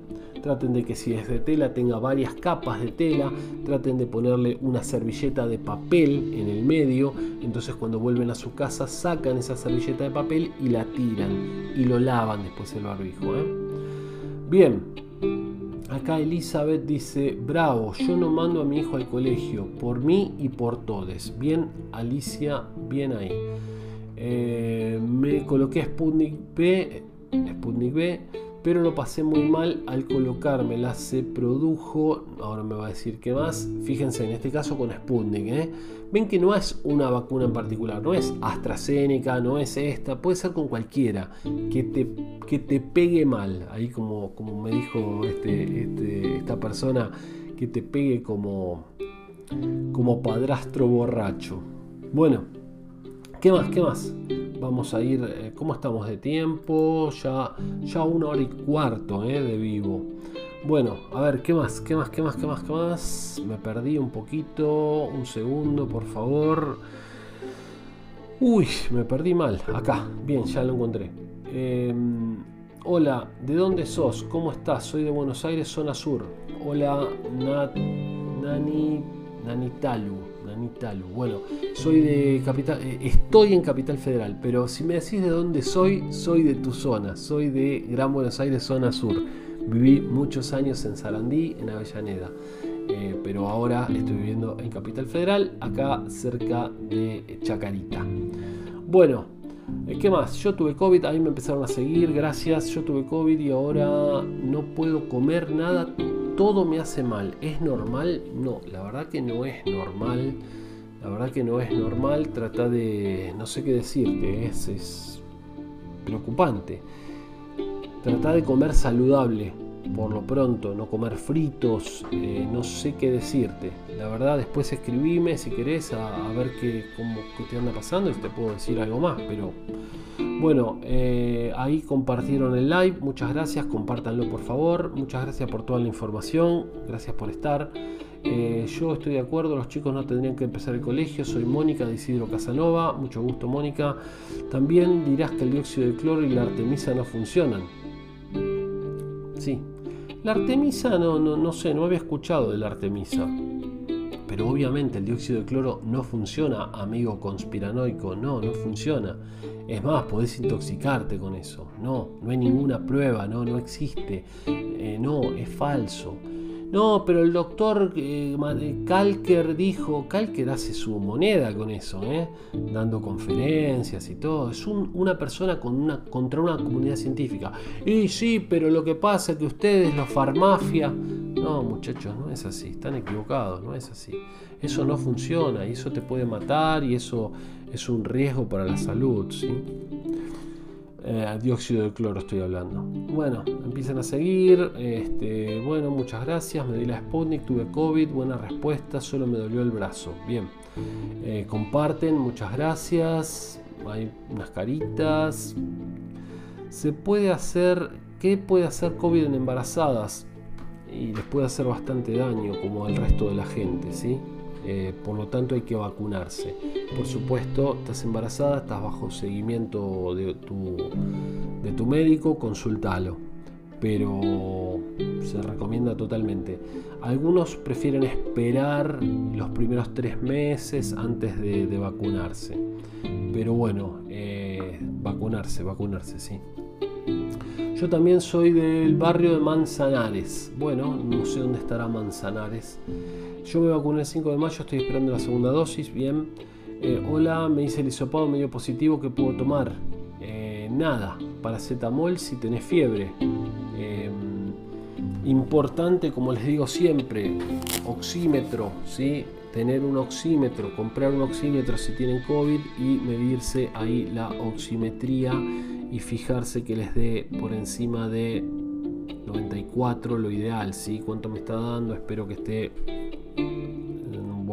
Traten de que si es de tela tenga varias capas de tela. Traten de ponerle una servilleta de papel en el medio. Entonces cuando vuelven a su casa sacan esa servilleta de papel y la tiran. Y lo lavan después el barbijo. ¿eh? Bien, Acá Elizabeth dice, bravo, yo no mando a mi hijo al colegio, por mí y por todos. Bien, Alicia, bien ahí. Eh, me coloqué Sputnik B, Sputnik B pero lo pasé muy mal al colocármela. Se produjo, ahora me va a decir qué más. Fíjense en este caso con Sputnik. ¿eh? Ven que no es una vacuna en particular, no es AstraZeneca, no es esta, puede ser con cualquiera que te, que te pegue mal. Ahí, como, como me dijo este, este, esta persona, que te pegue como, como padrastro borracho. Bueno, ¿qué más? ¿Qué más? Vamos a ir, eh, ¿cómo estamos de tiempo? Ya, ya una hora y cuarto eh, de vivo. Bueno, a ver, ¿qué más? ¿Qué más? ¿Qué más? ¿Qué más? ¿Qué más? Me perdí un poquito. Un segundo, por favor. Uy, me perdí mal. Acá, bien, ya lo encontré. Em, hola, ¿de dónde sos? ¿Cómo estás? Soy de Buenos Aires, zona sur. Hola, Nat, Nani, Nanitalu. Bueno, soy de capital, eh, estoy en Capital Federal, pero si me decís de dónde soy, soy de tu zona, soy de Gran Buenos Aires, zona sur. Viví muchos años en Sarandí, en Avellaneda, eh, pero ahora estoy viviendo en Capital Federal, acá cerca de Chacarita. Bueno, ¿Qué más? Yo tuve COVID, ahí me empezaron a seguir, gracias. Yo tuve COVID y ahora no puedo comer nada todo me hace mal. ¿Es normal? No, la verdad que no es normal. La verdad que no es normal. Trata de... no sé qué decirte, es, es preocupante. Trata de comer saludable por lo pronto, no comer fritos, eh, no sé qué decirte. La verdad, después escribime si querés a, ver qué, cómo, qué te anda pasando y te puedo decir algo más, pero bueno, eh, ahí compartieron el live, muchas gracias, compártanlo por favor, muchas gracias por toda la información, gracias por estar. Eh, yo estoy de acuerdo, los chicos no tendrían que empezar el colegio, soy Mónica de Isidro Casanova, mucho gusto Mónica. También dirás que el dióxido de cloro y la artemisa no funcionan. Sí, la artemisa no, no, no sé, no había escuchado de la artemisa. Pero obviamente el dióxido de cloro no funciona, amigo conspiranoico, no, no funciona. Es más, podés intoxicarte con eso. No, no hay ninguna prueba, no, no existe. Eh, no, es falso. No, pero el doctor eh, Kalker dijo, Kalker hace su moneda con eso, ¿eh? dando conferencias y todo. Es una persona contra una comunidad científica. Y sí, pero lo que pasa es que ustedes, los farmafia... No, muchachos, no es así, están equivocados, no es así. Eso no funciona y eso te puede matar y eso es un riesgo para la salud, ¿sí? Eh, dióxido de cloro estoy hablando. Bueno, empiezan a seguir. Este, bueno, muchas gracias. Me di la Sputnik, tuve COVID, buena respuesta, solo me dolió el brazo. Bien, eh, comparten, muchas gracias. Hay unas caritas. Se puede hacer, ¿qué puede hacer COVID en embarazadas? Y les puede hacer bastante daño, como al resto de la gente, ¿sí? Eh, por lo tanto hay que vacunarse. Por supuesto, estás embarazada, estás bajo seguimiento de tu, médico, consultalo. Pero se recomienda totalmente. Algunos prefieren esperar los primeros tres meses antes de, vacunarse. Pero bueno, eh, vacunarse, vacunarse, sí. Yo también soy del barrio de Manzanares. Bueno, no sé dónde estará Manzanares. Yo me vacuné el 5 de mayo, estoy esperando la segunda dosis, bien. Eh, hola, me dice el hisopado medio positivo, que puedo tomar? Eh, nada, paracetamol si tenés fiebre. Eh, importante, como les digo siempre, oxímetro, ¿sí? tener un oxímetro, comprar un oxímetro si tienen COVID y medirse ahí la oximetría y fijarse que les dé por encima de 94 lo ideal, ¿sí? ¿Cuánto me está dando? Espero que esté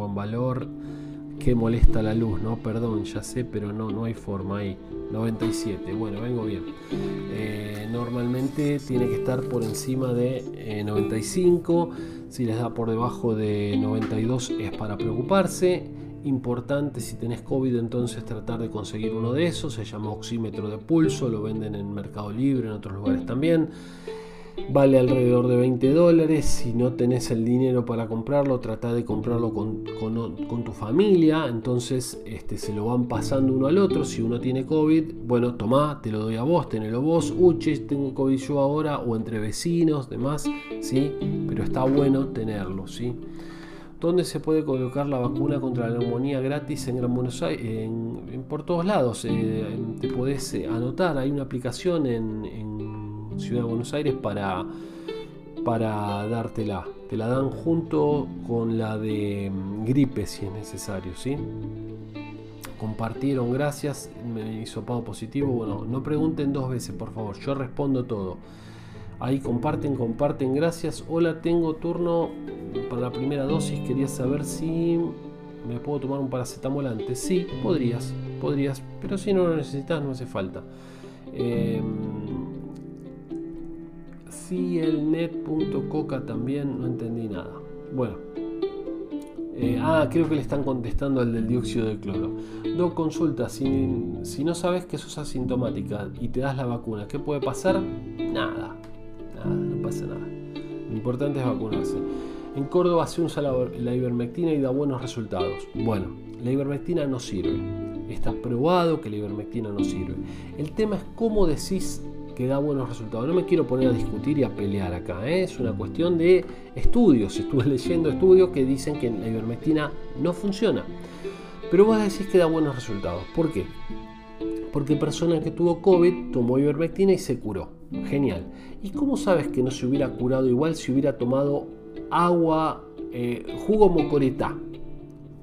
valor. Que molesta la luz, ¿no? Perdón, ya sé, pero no, no hay forma ahí. 97, bueno, vengo bien. Eh, normalmente tiene que estar por encima de 95. Eh, si les da por debajo de 92 es para preocuparse. Importante si tenés COVID entonces tratar de conseguir uno de esos. Se llama oxímetro de pulso, lo venden en Mercado Libre, en otros lugares también vale alrededor de 20 dólares. Si no tenés el dinero para comprarlo, trata de comprarlo con, tu familia. Entonces este, se lo van pasando uno al otro. Si uno tiene COVID, bueno, tomá, te lo doy a vos, tenelo vos. Uche, tengo COVID yo ahora, o entre vecinos, demás, ¿sí? Pero está bueno tenerlo, ¿sí? ¿Dónde se puede colocar la vacuna contra la neumonía gratis en Gran Buenos Aires? por todos lados. Eh, te podés eh, anotar, hay una aplicación en Ciudad de Buenos Aires para, para dártela. Te la dan junto con la de mm, gripe si es necesario, ¿sí? Compartieron, gracias, me hizo pago positivo. Bueno, no pregunten dos veces, por favor, yo respondo todo. Ahí comparten, comparten, gracias. Hola, tengo turno para la primera dosis. Quería saber si me puedo tomar un paracetamol antes. Sí, podrías, podrías, pero si no lo necesitas, no hace falta. Eh, el net.coca también, no entendí nada. Bueno. Eh, ah, creo que le están contestando al del dióxido de cloro. dos consultas si, si no sabes que sos asintomática y te das la vacuna, ¿qué puede pasar? Nada. Nada, no pasa nada. Lo importante es vacunarse. En Córdoba se usa la, la ivermectina y da buenos resultados. Bueno, la ivermectina no sirve. Está probado que la ivermectina no sirve. El tema es cómo decís que da buenos resultados. No me quiero poner a discutir y a pelear acá, ¿eh? es una cuestión de estudios. Estuve leyendo estudios que dicen que la ivermectina no funciona. Pero vos decís que da buenos resultados. ¿Por qué? Porque persona que tuvo COVID tomó ivermectina y se curó. Genial. ¿Y cómo sabes que no se hubiera curado igual si hubiera tomado agua, eh, jugo mocoretá?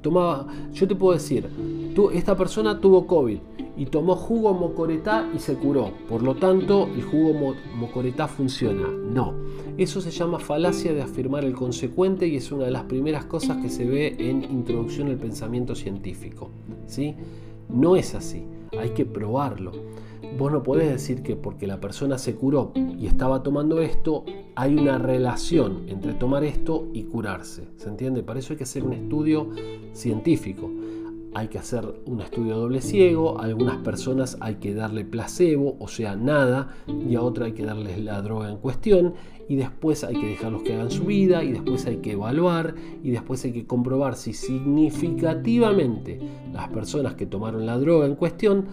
Tomaba, yo te puedo decir, tú, esta persona tuvo COVID y tomó jugo mocoretá y se curó. Por lo tanto, el jugo mocoretá funciona. No, eso se llama falacia de afirmar el consecuente y es una de las primeras cosas que se ve en Introducción al Pensamiento Científico. ¿sí? No es así, hay que probarlo. Vos no podés decir que porque la persona se curó y estaba tomando esto, hay una relación entre tomar esto y curarse. ¿Se entiende? Para eso hay que hacer un estudio científico hay que hacer un estudio doble ciego, a algunas personas hay que darle placebo, o sea, nada, y a otra hay que darles la droga en cuestión, y después hay que dejarlos que hagan su vida, y después hay que evaluar, y después hay que comprobar si significativamente las personas que tomaron la droga en cuestión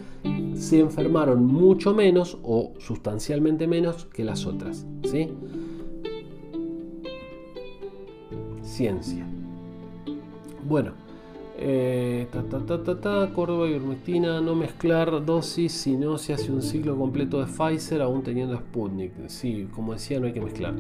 se enfermaron mucho menos o sustancialmente menos que las otras. ¿sí? Ciencia. Bueno. Eh, ta, ta, ta, ta, Córdoba no mezclar dosis si no se hace un ciclo completo de Pfizer aún teniendo Sputnik. Sí, como decía, no hay que mezclar.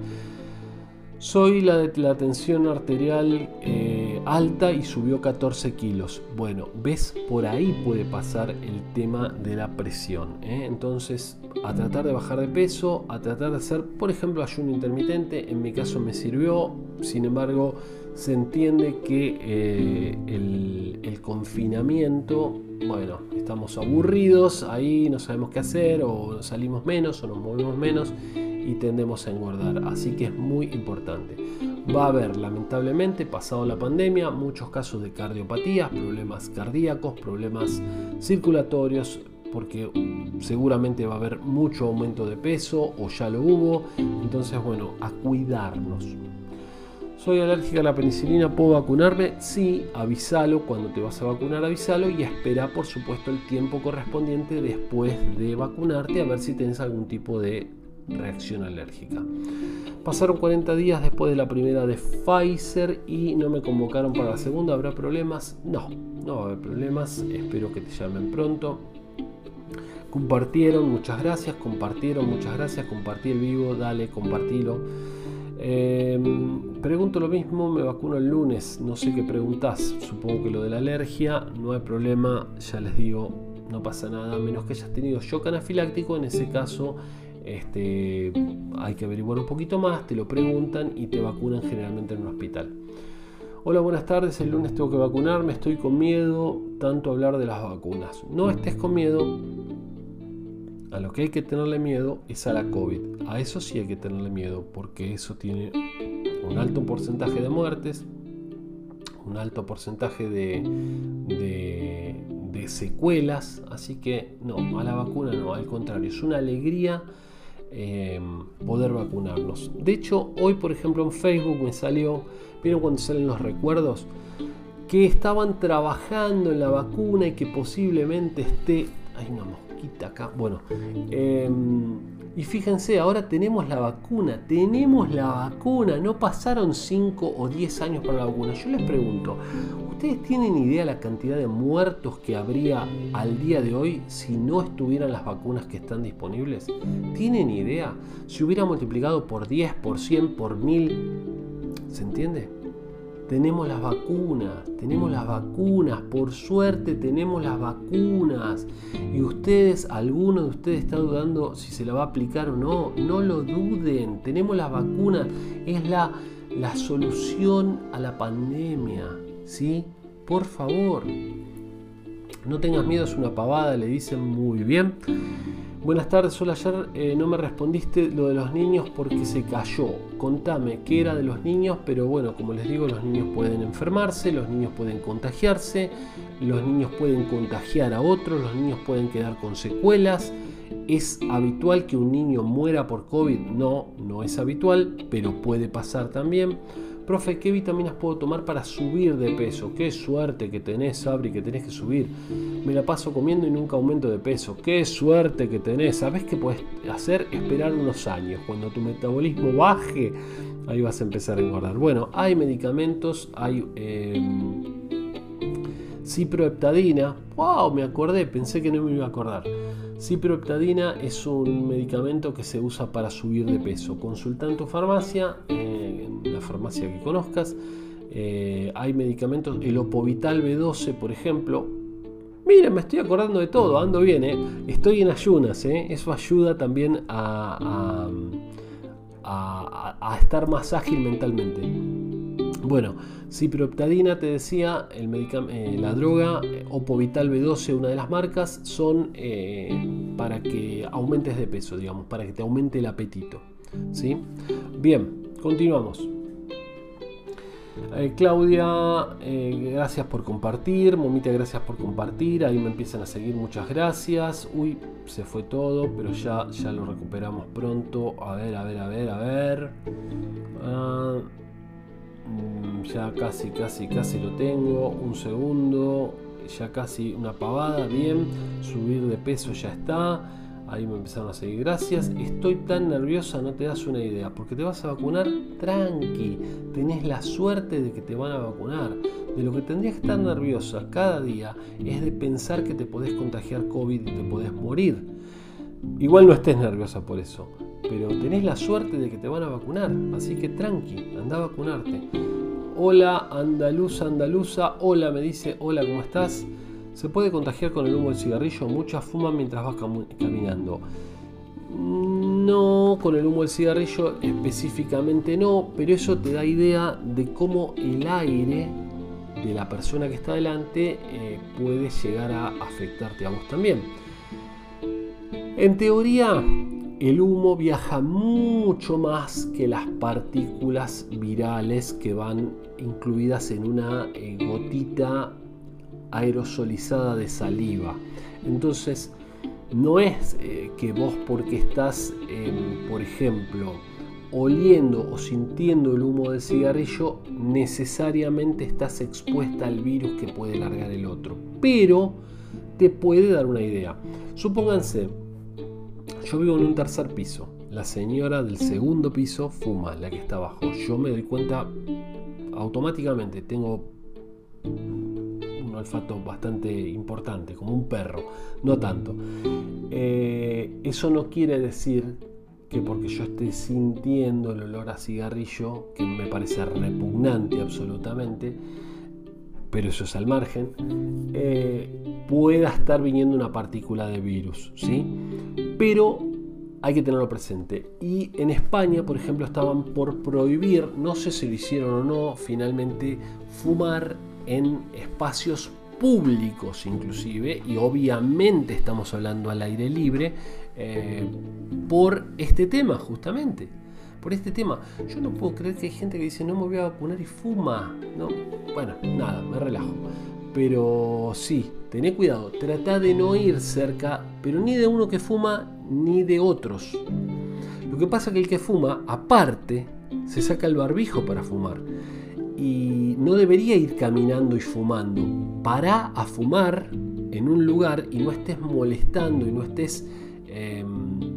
Soy la tensión arterial eh, alta y subió 14 kilos. Bueno, ves, por ahí puede pasar el tema de la presión. ¿eh? Entonces, a tratar de bajar de peso, a tratar de hacer, por ejemplo, ayuno intermitente. En mi caso me sirvió, sin embargo, se entiende que eh, el, confinamiento, bueno, estamos aburridos, ahí no sabemos qué hacer, o salimos menos, o nos movemos menos, y tendemos a engordar. Así que es muy importante. Va a haber, lamentablemente, pasado la pandemia, muchos casos de cardiopatías, problemas cardíacos, problemas circulatorios, porque seguramente va a haber mucho aumento de peso o ya lo hubo. Entonces, bueno, a cuidarnos. Soy alérgica a la penicilina, ¿puedo vacunarme? Sí, avísalo cuando te vas a vacunar, avísalo y espera por supuesto el tiempo correspondiente después de vacunarte a ver si tienes algún tipo de reacción alérgica. Pasaron 40 días después de la primera de Pfizer y no me convocaron para la segunda. ¿Habrá problemas? No, no va a haber problemas. Espero que te llamen pronto. Compartieron, muchas gracias. Compartieron, muchas gracias. Compartí el vivo, dale, compartilo. Em, pregunto lo mismo, me vacuno el lunes, no sé qué preguntas supongo que lo de la alergia, no hay problema, ya les digo, no pasa nada, menos que hayas tenido shock anafiláctico, en ese caso este, hay que averiguar un poquito más, te lo preguntan y te vacunan generalmente en un hospital. Hola, buenas tardes. El lunes tengo que vacunarme. Estoy con miedo tanto hablar de las vacunas. No estés con miedo. A lo que hay que tenerle miedo es a la COVID. A eso sí hay que tenerle miedo porque eso tiene un alto porcentaje de muertes, un alto porcentaje de, secuelas. Así que no, a la vacuna no, al contrario, es una alegría. Eh, poder vacunarnos. De hecho, hoy por ejemplo en Facebook me salió ¿Vieron cuando salen los recuerdos? Que estaban trabajando en la vacuna y que posiblemente esté... Hay una Bueno. Em, y fíjense, ahora tenemos la vacuna. Tenemos la vacuna. No pasaron 5 o 10 años para la vacuna. Yo les pregunto, ¿ustedes tienen idea de la cantidad de muertos que habría al día de hoy si no estuvieran las vacunas que están disponibles? ¿Tienen idea? Si hubiera multiplicado por 10, por 100, por 1000, ¿se entiende? Tenemos las vacunas, tenemos las vacunas, por suerte tenemos las vacunas. Y ustedes, alguno de ustedes está dudando si se la va a aplicar o no, no lo duden, tenemos las vacunas, es la, la solución a la pandemia, ¿sí? Por favor, no tengas miedo, es una pavada, le dicen muy bien. Buenas tardes, solo ayer eh, no me respondiste lo de los niños porque se cayó. Contame qué era de los niños, pero bueno, como les digo, los niños pueden enfermarse, los niños pueden contagiarse, los niños pueden contagiar a otros, los niños pueden quedar con secuelas. ¿Es habitual que un niño muera por COVID? No, no es habitual, pero puede pasar también. Profe, ¿qué vitaminas puedo tomar para subir de peso? Qué suerte que tenés, Sabri, que tenés que subir. Me la paso comiendo y nunca aumento de peso. Qué suerte que tenés. ¿Sabés qué puedes hacer? Esperar unos años. Cuando tu metabolismo baje, ahí vas a empezar a engordar. Bueno, hay medicamentos, hay eh, ciproheptadina. ¡Wow! Me acordé, pensé que no me iba a acordar. Ciproheptadina es un medicamento que se usa para subir de peso. Consulta en tu farmacia. Eh, la farmacia que conozcas. Eh, hay medicamentos, el Opovital B12, por ejemplo. Miren, me estoy acordando de todo, ando bien, eh. estoy en ayunas, eso ayuda también a, a, estar más ágil mentalmente. Bueno, ciproheptadina, te decía, el la droga, Opovital B12, una de las marcas, son para que aumentes de peso, digamos, para que te aumente el apetito. ¿sí? Bien, continuamos. Eh, Claudia, eh, gracias por compartir. Momita, gracias por compartir. Ahí me empiezan a seguir, muchas gracias. Uy, se fue todo, pero ya, ya lo recuperamos pronto. A ver, a ver, a ver, a ver. Ah, ya casi, casi, casi lo tengo. Un segundo. Ya casi una pavada. Bien. Subir de peso ya está. Ahí me empezaron a seguir. Gracias. Estoy tan nerviosa, no te das una idea. Porque te vas a vacunar tranqui. Tenés la suerte de que te van a vacunar. De lo que tendrías que estar nerviosa cada día es de pensar que te podés contagiar COVID y te podés morir. Igual no estés nerviosa por eso. Pero tenés la suerte de que te van a vacunar. Así que tranqui, anda a vacunarte. Hola, andaluza, andaluza. Hola, me dice. Hola, ¿cómo estás? ¿Se puede contagiar con el humo del cigarrillo? Muchas fuman mientras vas caminando. No, con el humo del cigarrillo específicamente no, pero eso te da idea de cómo el aire de la persona que está delante eh, puede llegar a afectarte a vos también. En teoría, el humo viaja mucho más que las partículas virales que van incluidas en una eh, gotita aerosolizada de saliva. Entonces, no es eh, que vos porque estás, em, por ejemplo, oliendo o sintiendo el humo del cigarrillo, necesariamente estás expuesta al virus que puede largar el otro. Pero te puede dar una idea. Supónganse, yo vivo en un tercer piso. La señora del segundo piso fuma, la que está abajo. Yo me doy cuenta automáticamente. Tengo olfato bastante importante, como un perro, no tanto. Eh, eso no quiere decir que porque yo esté sintiendo el olor a cigarrillo, que me parece repugnante absolutamente, pero eso es al margen, eh, pueda estar viniendo una partícula de virus, ¿sí? Pero hay que tenerlo presente. Y en España, por ejemplo, estaban por prohibir, no sé si lo hicieron o no, finalmente, fumar en espacios públicos inclusive, y obviamente estamos hablando al aire libre, eh, por este tema justamente. Por este tema, yo no puedo creer que hay gente que dice no me voy a vacunar y fuma. No, bueno, nada, me relajo. Pero sí, tené cuidado, trata de no ir cerca, pero ni de uno que fuma ni de otros. Lo que pasa es que el que fuma, aparte, se saca el barbijo para fumar. Y no debería ir caminando y fumando. Para a fumar en un lugar y no estés molestando y no estés em,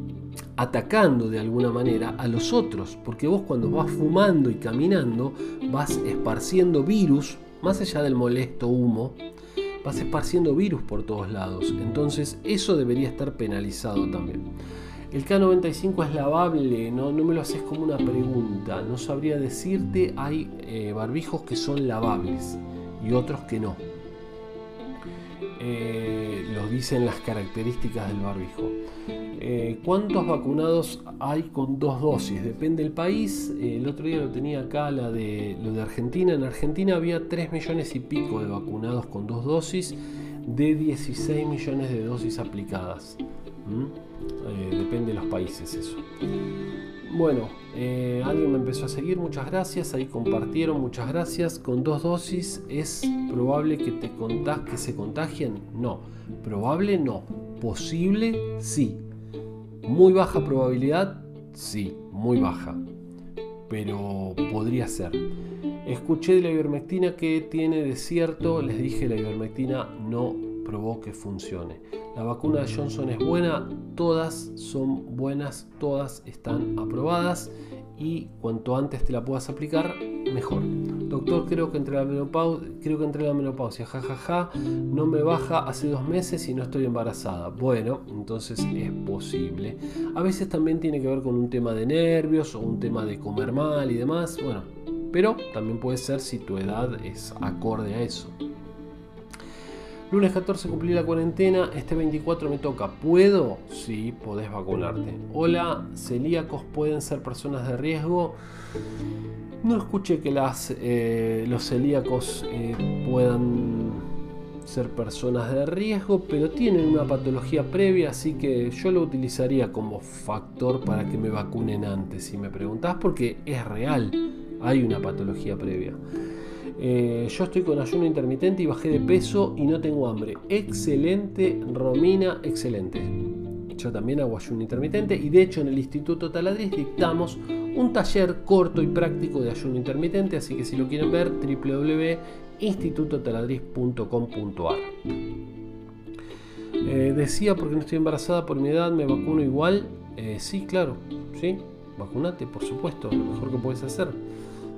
atacando de alguna manera a los otros. Porque vos cuando vas fumando y caminando vas esparciendo virus, más allá del molesto humo, vas esparciendo virus por todos lados. Entonces eso debería estar penalizado también. El K95 es lavable, no, no me lo haces como una pregunta, no sabría decirte, hay eh, barbijos que son lavables y otros que no. Eh, los dicen las características del barbijo. Eh, ¿Cuántos vacunados hay con dos dosis? Depende del país. el otro día lo tenía acá la de, lo de Argentina. En Argentina había 3 millones y pico de vacunados con dos dosis de 16 millones de dosis aplicadas. ¿Mm? depende de los países eso. Bueno, eh, alguien me empezó a seguir, muchas gracias, ahí compartieron, muchas gracias. Con dos dosis es probable que, te que se contagien, no. Probable no. Posible, sí. Muy baja probabilidad, sí, muy baja. Pero podría ser. Escuché de la ivermectina que tiene desierto, les dije la ivermectina no probó que funcione. La vacuna de Johnson es buena, todas son buenas, todas están aprobadas y cuanto antes te la puedas aplicar, mejor. Doctor, creo que entre la menopausia, creo que entre la menopausia, jajaja, no me baja hace dos meses y no estoy embarazada. Bueno, entonces es posible. A veces también tiene que ver con un tema de nervios o un tema de comer mal y demás. Bueno, pero también puede ser si tu edad es acorde a eso. Lunes 14 cumplí la cuarentena, este 24 me toca. ¿Puedo? Sí, podés vacunarte. Hola, celíacos pueden ser personas de riesgo. No escuché que las, eh, los celíacos eh, puedan ser personas de riesgo, pero tienen una patología previa, así que yo lo utilizaría como factor para que me vacunen antes, si me preguntás, porque es real, hay una patología previa. Eh, yo estoy con ayuno intermitente y bajé de peso y no tengo hambre. Excelente, Romina, excelente. Yo también hago ayuno intermitente y de hecho en el Instituto Taladriz dictamos un taller corto y práctico de ayuno intermitente, así que si lo quieren ver, www.institutotaladriz.com.ar. Eh, decía, porque no estoy embarazada por mi edad, me vacuno igual. Eh, sí, claro, sí, vacunate, por supuesto, lo mejor que puedes hacer.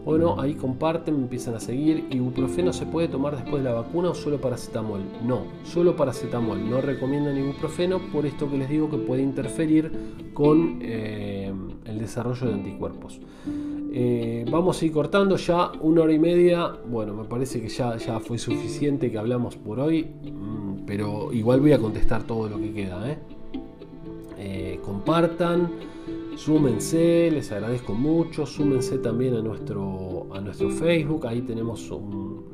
Bueno, ahí comparten, me empiezan a seguir. ¿Ibuprofeno se puede tomar después de la vacuna o solo paracetamol? No, solo paracetamol. No recomiendan ibuprofeno por esto que les digo que puede interferir con eh, el desarrollo de anticuerpos. Eh, vamos a ir cortando ya una hora y media. Bueno, me parece que ya, ya fue suficiente que hablamos por hoy, mm, pero igual voy a contestar todo lo que queda. ¿eh? compartan súmense, les agradezco mucho, súmense también a nuestro, a nuestro Facebook, ahí tenemos un,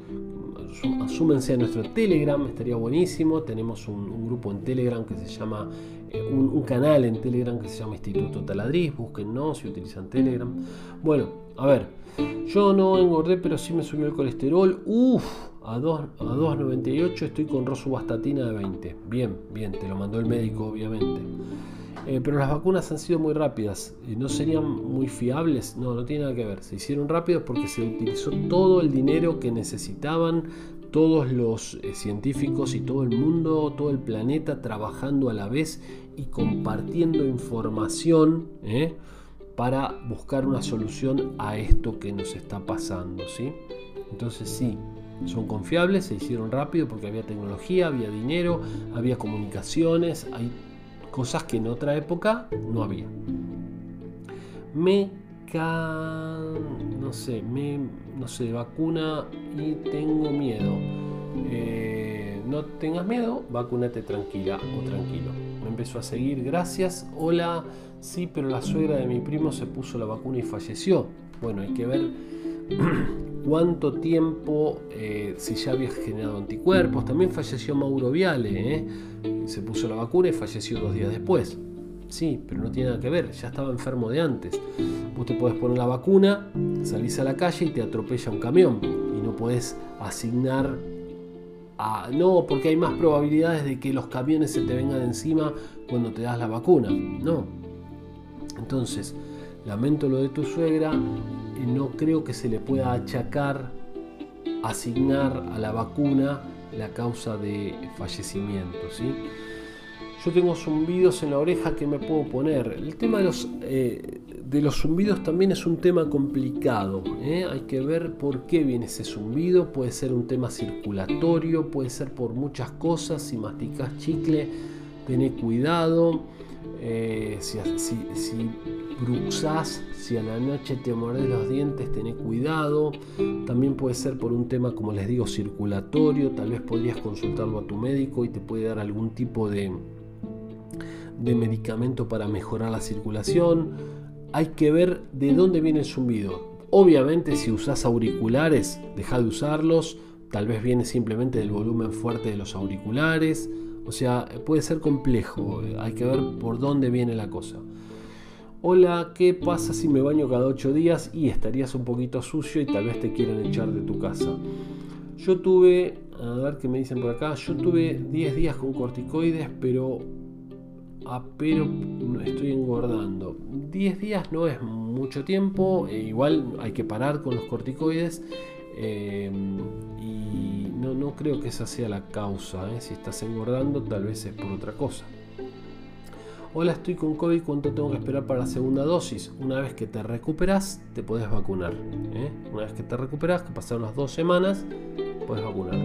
súmense a nuestro Telegram, estaría buenísimo, tenemos un, grupo en Telegram que se llama, eh, un, canal en Telegram que se llama Instituto Taladriz, búsquennos si utilizan Telegram. Bueno, a ver, yo no engordé, pero sí me subió el colesterol, uff, a 2,98 estoy con rosuvastatina de 20, bien, bien, te lo mandó el médico obviamente. Eh, pero las vacunas han sido muy rápidas. y ¿No serían muy fiables? No, no tiene nada que ver. Se hicieron rápidos porque se utilizó todo el dinero que necesitaban todos los eh, científicos y todo el mundo, todo el planeta trabajando a la vez y compartiendo información ¿eh? para buscar una solución a esto que nos está pasando. ¿sí? Entonces sí, son confiables, se hicieron rápido porque había tecnología, había dinero, había comunicaciones, hay cosas que en otra época no había. Me no sé, me no sé, vacuna y tengo miedo. Eh, no tengas miedo, vacúnate tranquila o tranquilo. Me empezó a seguir. Gracias. Hola. Sí, pero la suegra de mi primo se puso la vacuna y falleció. Bueno, hay que ver cuánto tiempo, eh, si ya había generado anticuerpos. También falleció Mauro Viale. ¿eh? Se puso la vacuna y falleció dos días después. Sí, pero no tiene nada que ver, ya estaba enfermo de antes. Vos te podés poner la vacuna, salís a la calle y te atropella un camión. Y no podés asignar a. No, porque hay más probabilidades de que los camiones se te vengan encima cuando te das la vacuna. No. Entonces, lamento lo de tu suegra. No creo que se le pueda achacar, asignar a la vacuna la causa de fallecimiento. ¿sí? Yo tengo zumbidos en la oreja que me puedo poner. El tema de los, eh, zumbidos también es un tema complicado. ¿eh? Hay que ver por qué viene ese zumbido. Puede ser un tema circulatorio, puede ser por muchas cosas. Si masticas chicle, tené cuidado. Eh, si, si, si a la noche te mordés los dientes, tené cuidado. También puede ser por un tema, como les digo, circulatorio. Tal vez podrías consultarlo a tu médico y te puede dar algún tipo de de medicamento para mejorar la circulación. Hay que ver de dónde viene el zumbido. Obviamente si usas auriculares, deja de usarlos. Tal vez viene simplemente del volumen fuerte de los auriculares. O sea, puede ser complejo. Hay que ver por dónde viene la cosa. Hola, ¿qué pasa si me baño cada 8 días y estarías un poquito sucio y tal vez te quieran echar de tu casa? Yo tuve, a ver qué me dicen por acá, yo tuve 10 días con corticoides, pero Ah, pero estoy engordando. 10 días no es mucho tiempo, e igual hay que parar con los corticoides. Eh, y no, no, creo que esa sea la causa. ¿eh? Si estás engordando, tal vez es por otra cosa. Hola, estoy con COVID, ¿cuánto tengo que esperar para la segunda dosis? Una vez que te recuperas, te puedes vacunar. ¿eh? Una vez que te recuperas, que pasaron las dos semanas, puedes vacunarte.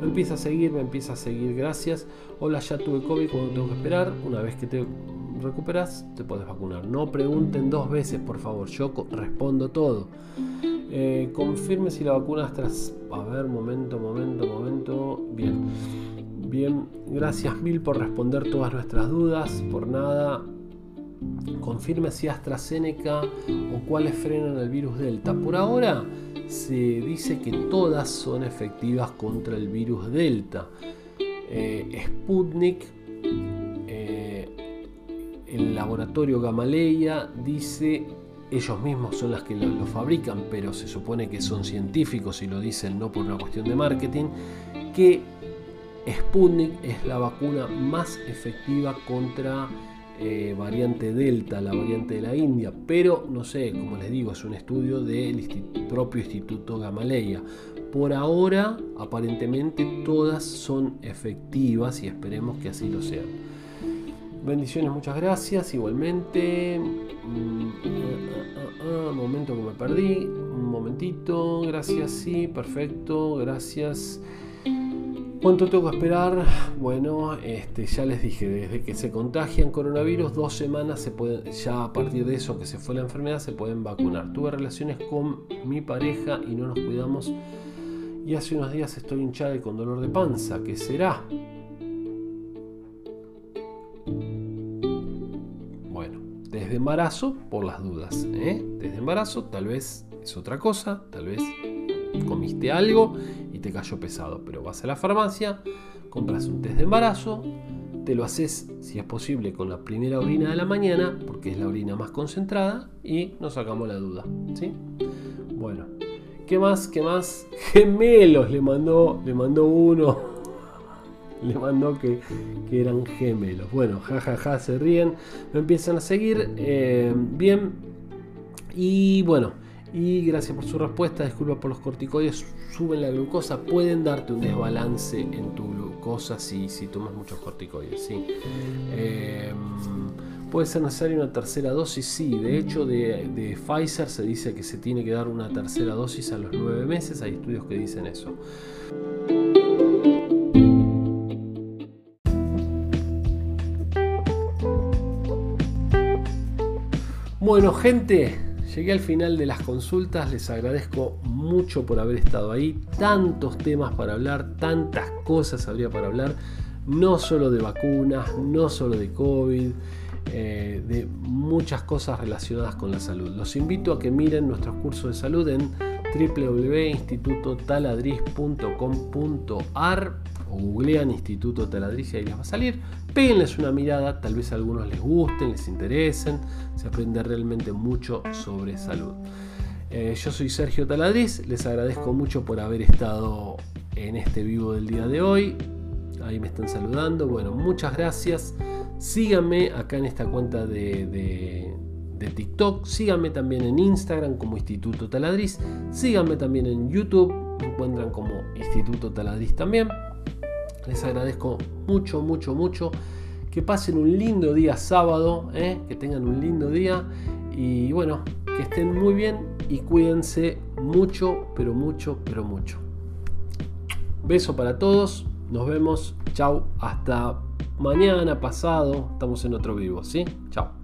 Me empieza a seguir, me empieza a seguir, gracias. Hola, ya tuve COVID, cuando tengo que esperar? Una vez que te recuperas, te puedes vacunar. No pregunten dos veces, por favor, yo respondo todo. Eh, confirme si la vacuna tras... A ver, momento, momento, momento. Bien. Bien, gracias mil por responder todas nuestras dudas. Por nada, confirme si AstraZeneca o cuáles frenan el virus Delta. Por ahora se dice que todas son efectivas contra el virus Delta. Eh, Sputnik, eh, el laboratorio Gamaleya dice, ellos mismos son las que lo, fabrican, pero se supone que son científicos y lo dicen no por una cuestión de marketing, que Sputnik es la vacuna más efectiva contra eh, variante Delta, la variante de la India, pero no sé, como les digo, es un estudio del propio Instituto Gamaleya. Por ahora, aparentemente todas son efectivas y esperemos que así lo sean. Bendiciones, muchas gracias. Igualmente, mm, ah, ah, ah, momento que me perdí, un momentito, gracias, sí, perfecto, gracias. ¿Cuánto tengo que esperar? Bueno, este, ya les dije, desde que se contagian coronavirus, dos semanas se pueden, ya a partir de eso que se fue la enfermedad, se pueden vacunar. Tuve relaciones con mi pareja y no nos cuidamos. Y hace unos días estoy hinchada y con dolor de panza. ¿Qué será? Desde embarazo, por las dudas. ¿eh? Desde embarazo, tal vez es otra cosa, tal vez comiste algo y te cayó pesado, pero vas a la farmacia, compras un test de embarazo, te lo haces, si es posible, con la primera orina de la mañana, porque es la orina más concentrada, y nos sacamos la duda. ¿sí? Bueno, ¿qué más? ¿Qué más? Gemelos le mandó, le mandó uno. Le mandó que, eran gemelos. Bueno, jajaja, ja, ja, se ríen. Me empiezan a seguir. Eh, bien. Y bueno, y gracias por su respuesta, disculpa por los corticoides, suben la glucosa, pueden darte un desbalance en tu glucosa si, si tomas muchos corticoides. ¿sí? Em, ¿Puede ser necesaria una tercera dosis? Sí, de hecho de, de, Pfizer se dice que se tiene que dar una tercera dosis a los nueve meses, hay estudios que dicen eso. Bueno gente, Llegué al final de las consultas, les agradezco mucho por haber estado ahí, tantos temas para hablar, tantas cosas habría para hablar. no solo de vacunas, no solo de COVID, eh, de muchas cosas relacionadas con la salud. Los invito a que miren nuestros cursos de salud en www.institutotaladriz.com.ar googlean Instituto Taladriz y les va a salir. Péguenles una mirada, tal vez a algunos les gusten, les interesen, se aprende realmente mucho sobre salud. Eh, yo soy Sergio Taladriz, les agradezco mucho por haber estado en este vivo del día de hoy. Ahí me están saludando. Bueno, muchas gracias. Síganme acá en esta cuenta de, TikTok. Síganme también en Instagram como Instituto Taladriz. Síganme también en YouTube. Me encuentran como Instituto Taladriz también. Les agradezco mucho, mucho, mucho. Que pasen un lindo día sábado. ¿eh? Que tengan un lindo día. Y bueno, que estén muy bien y cuídense mucho, pero mucho, pero mucho. Beso para todos. Nos vemos. Chao. Hasta mañana, pasado. Estamos en otro vivo, ¿sí? Chao.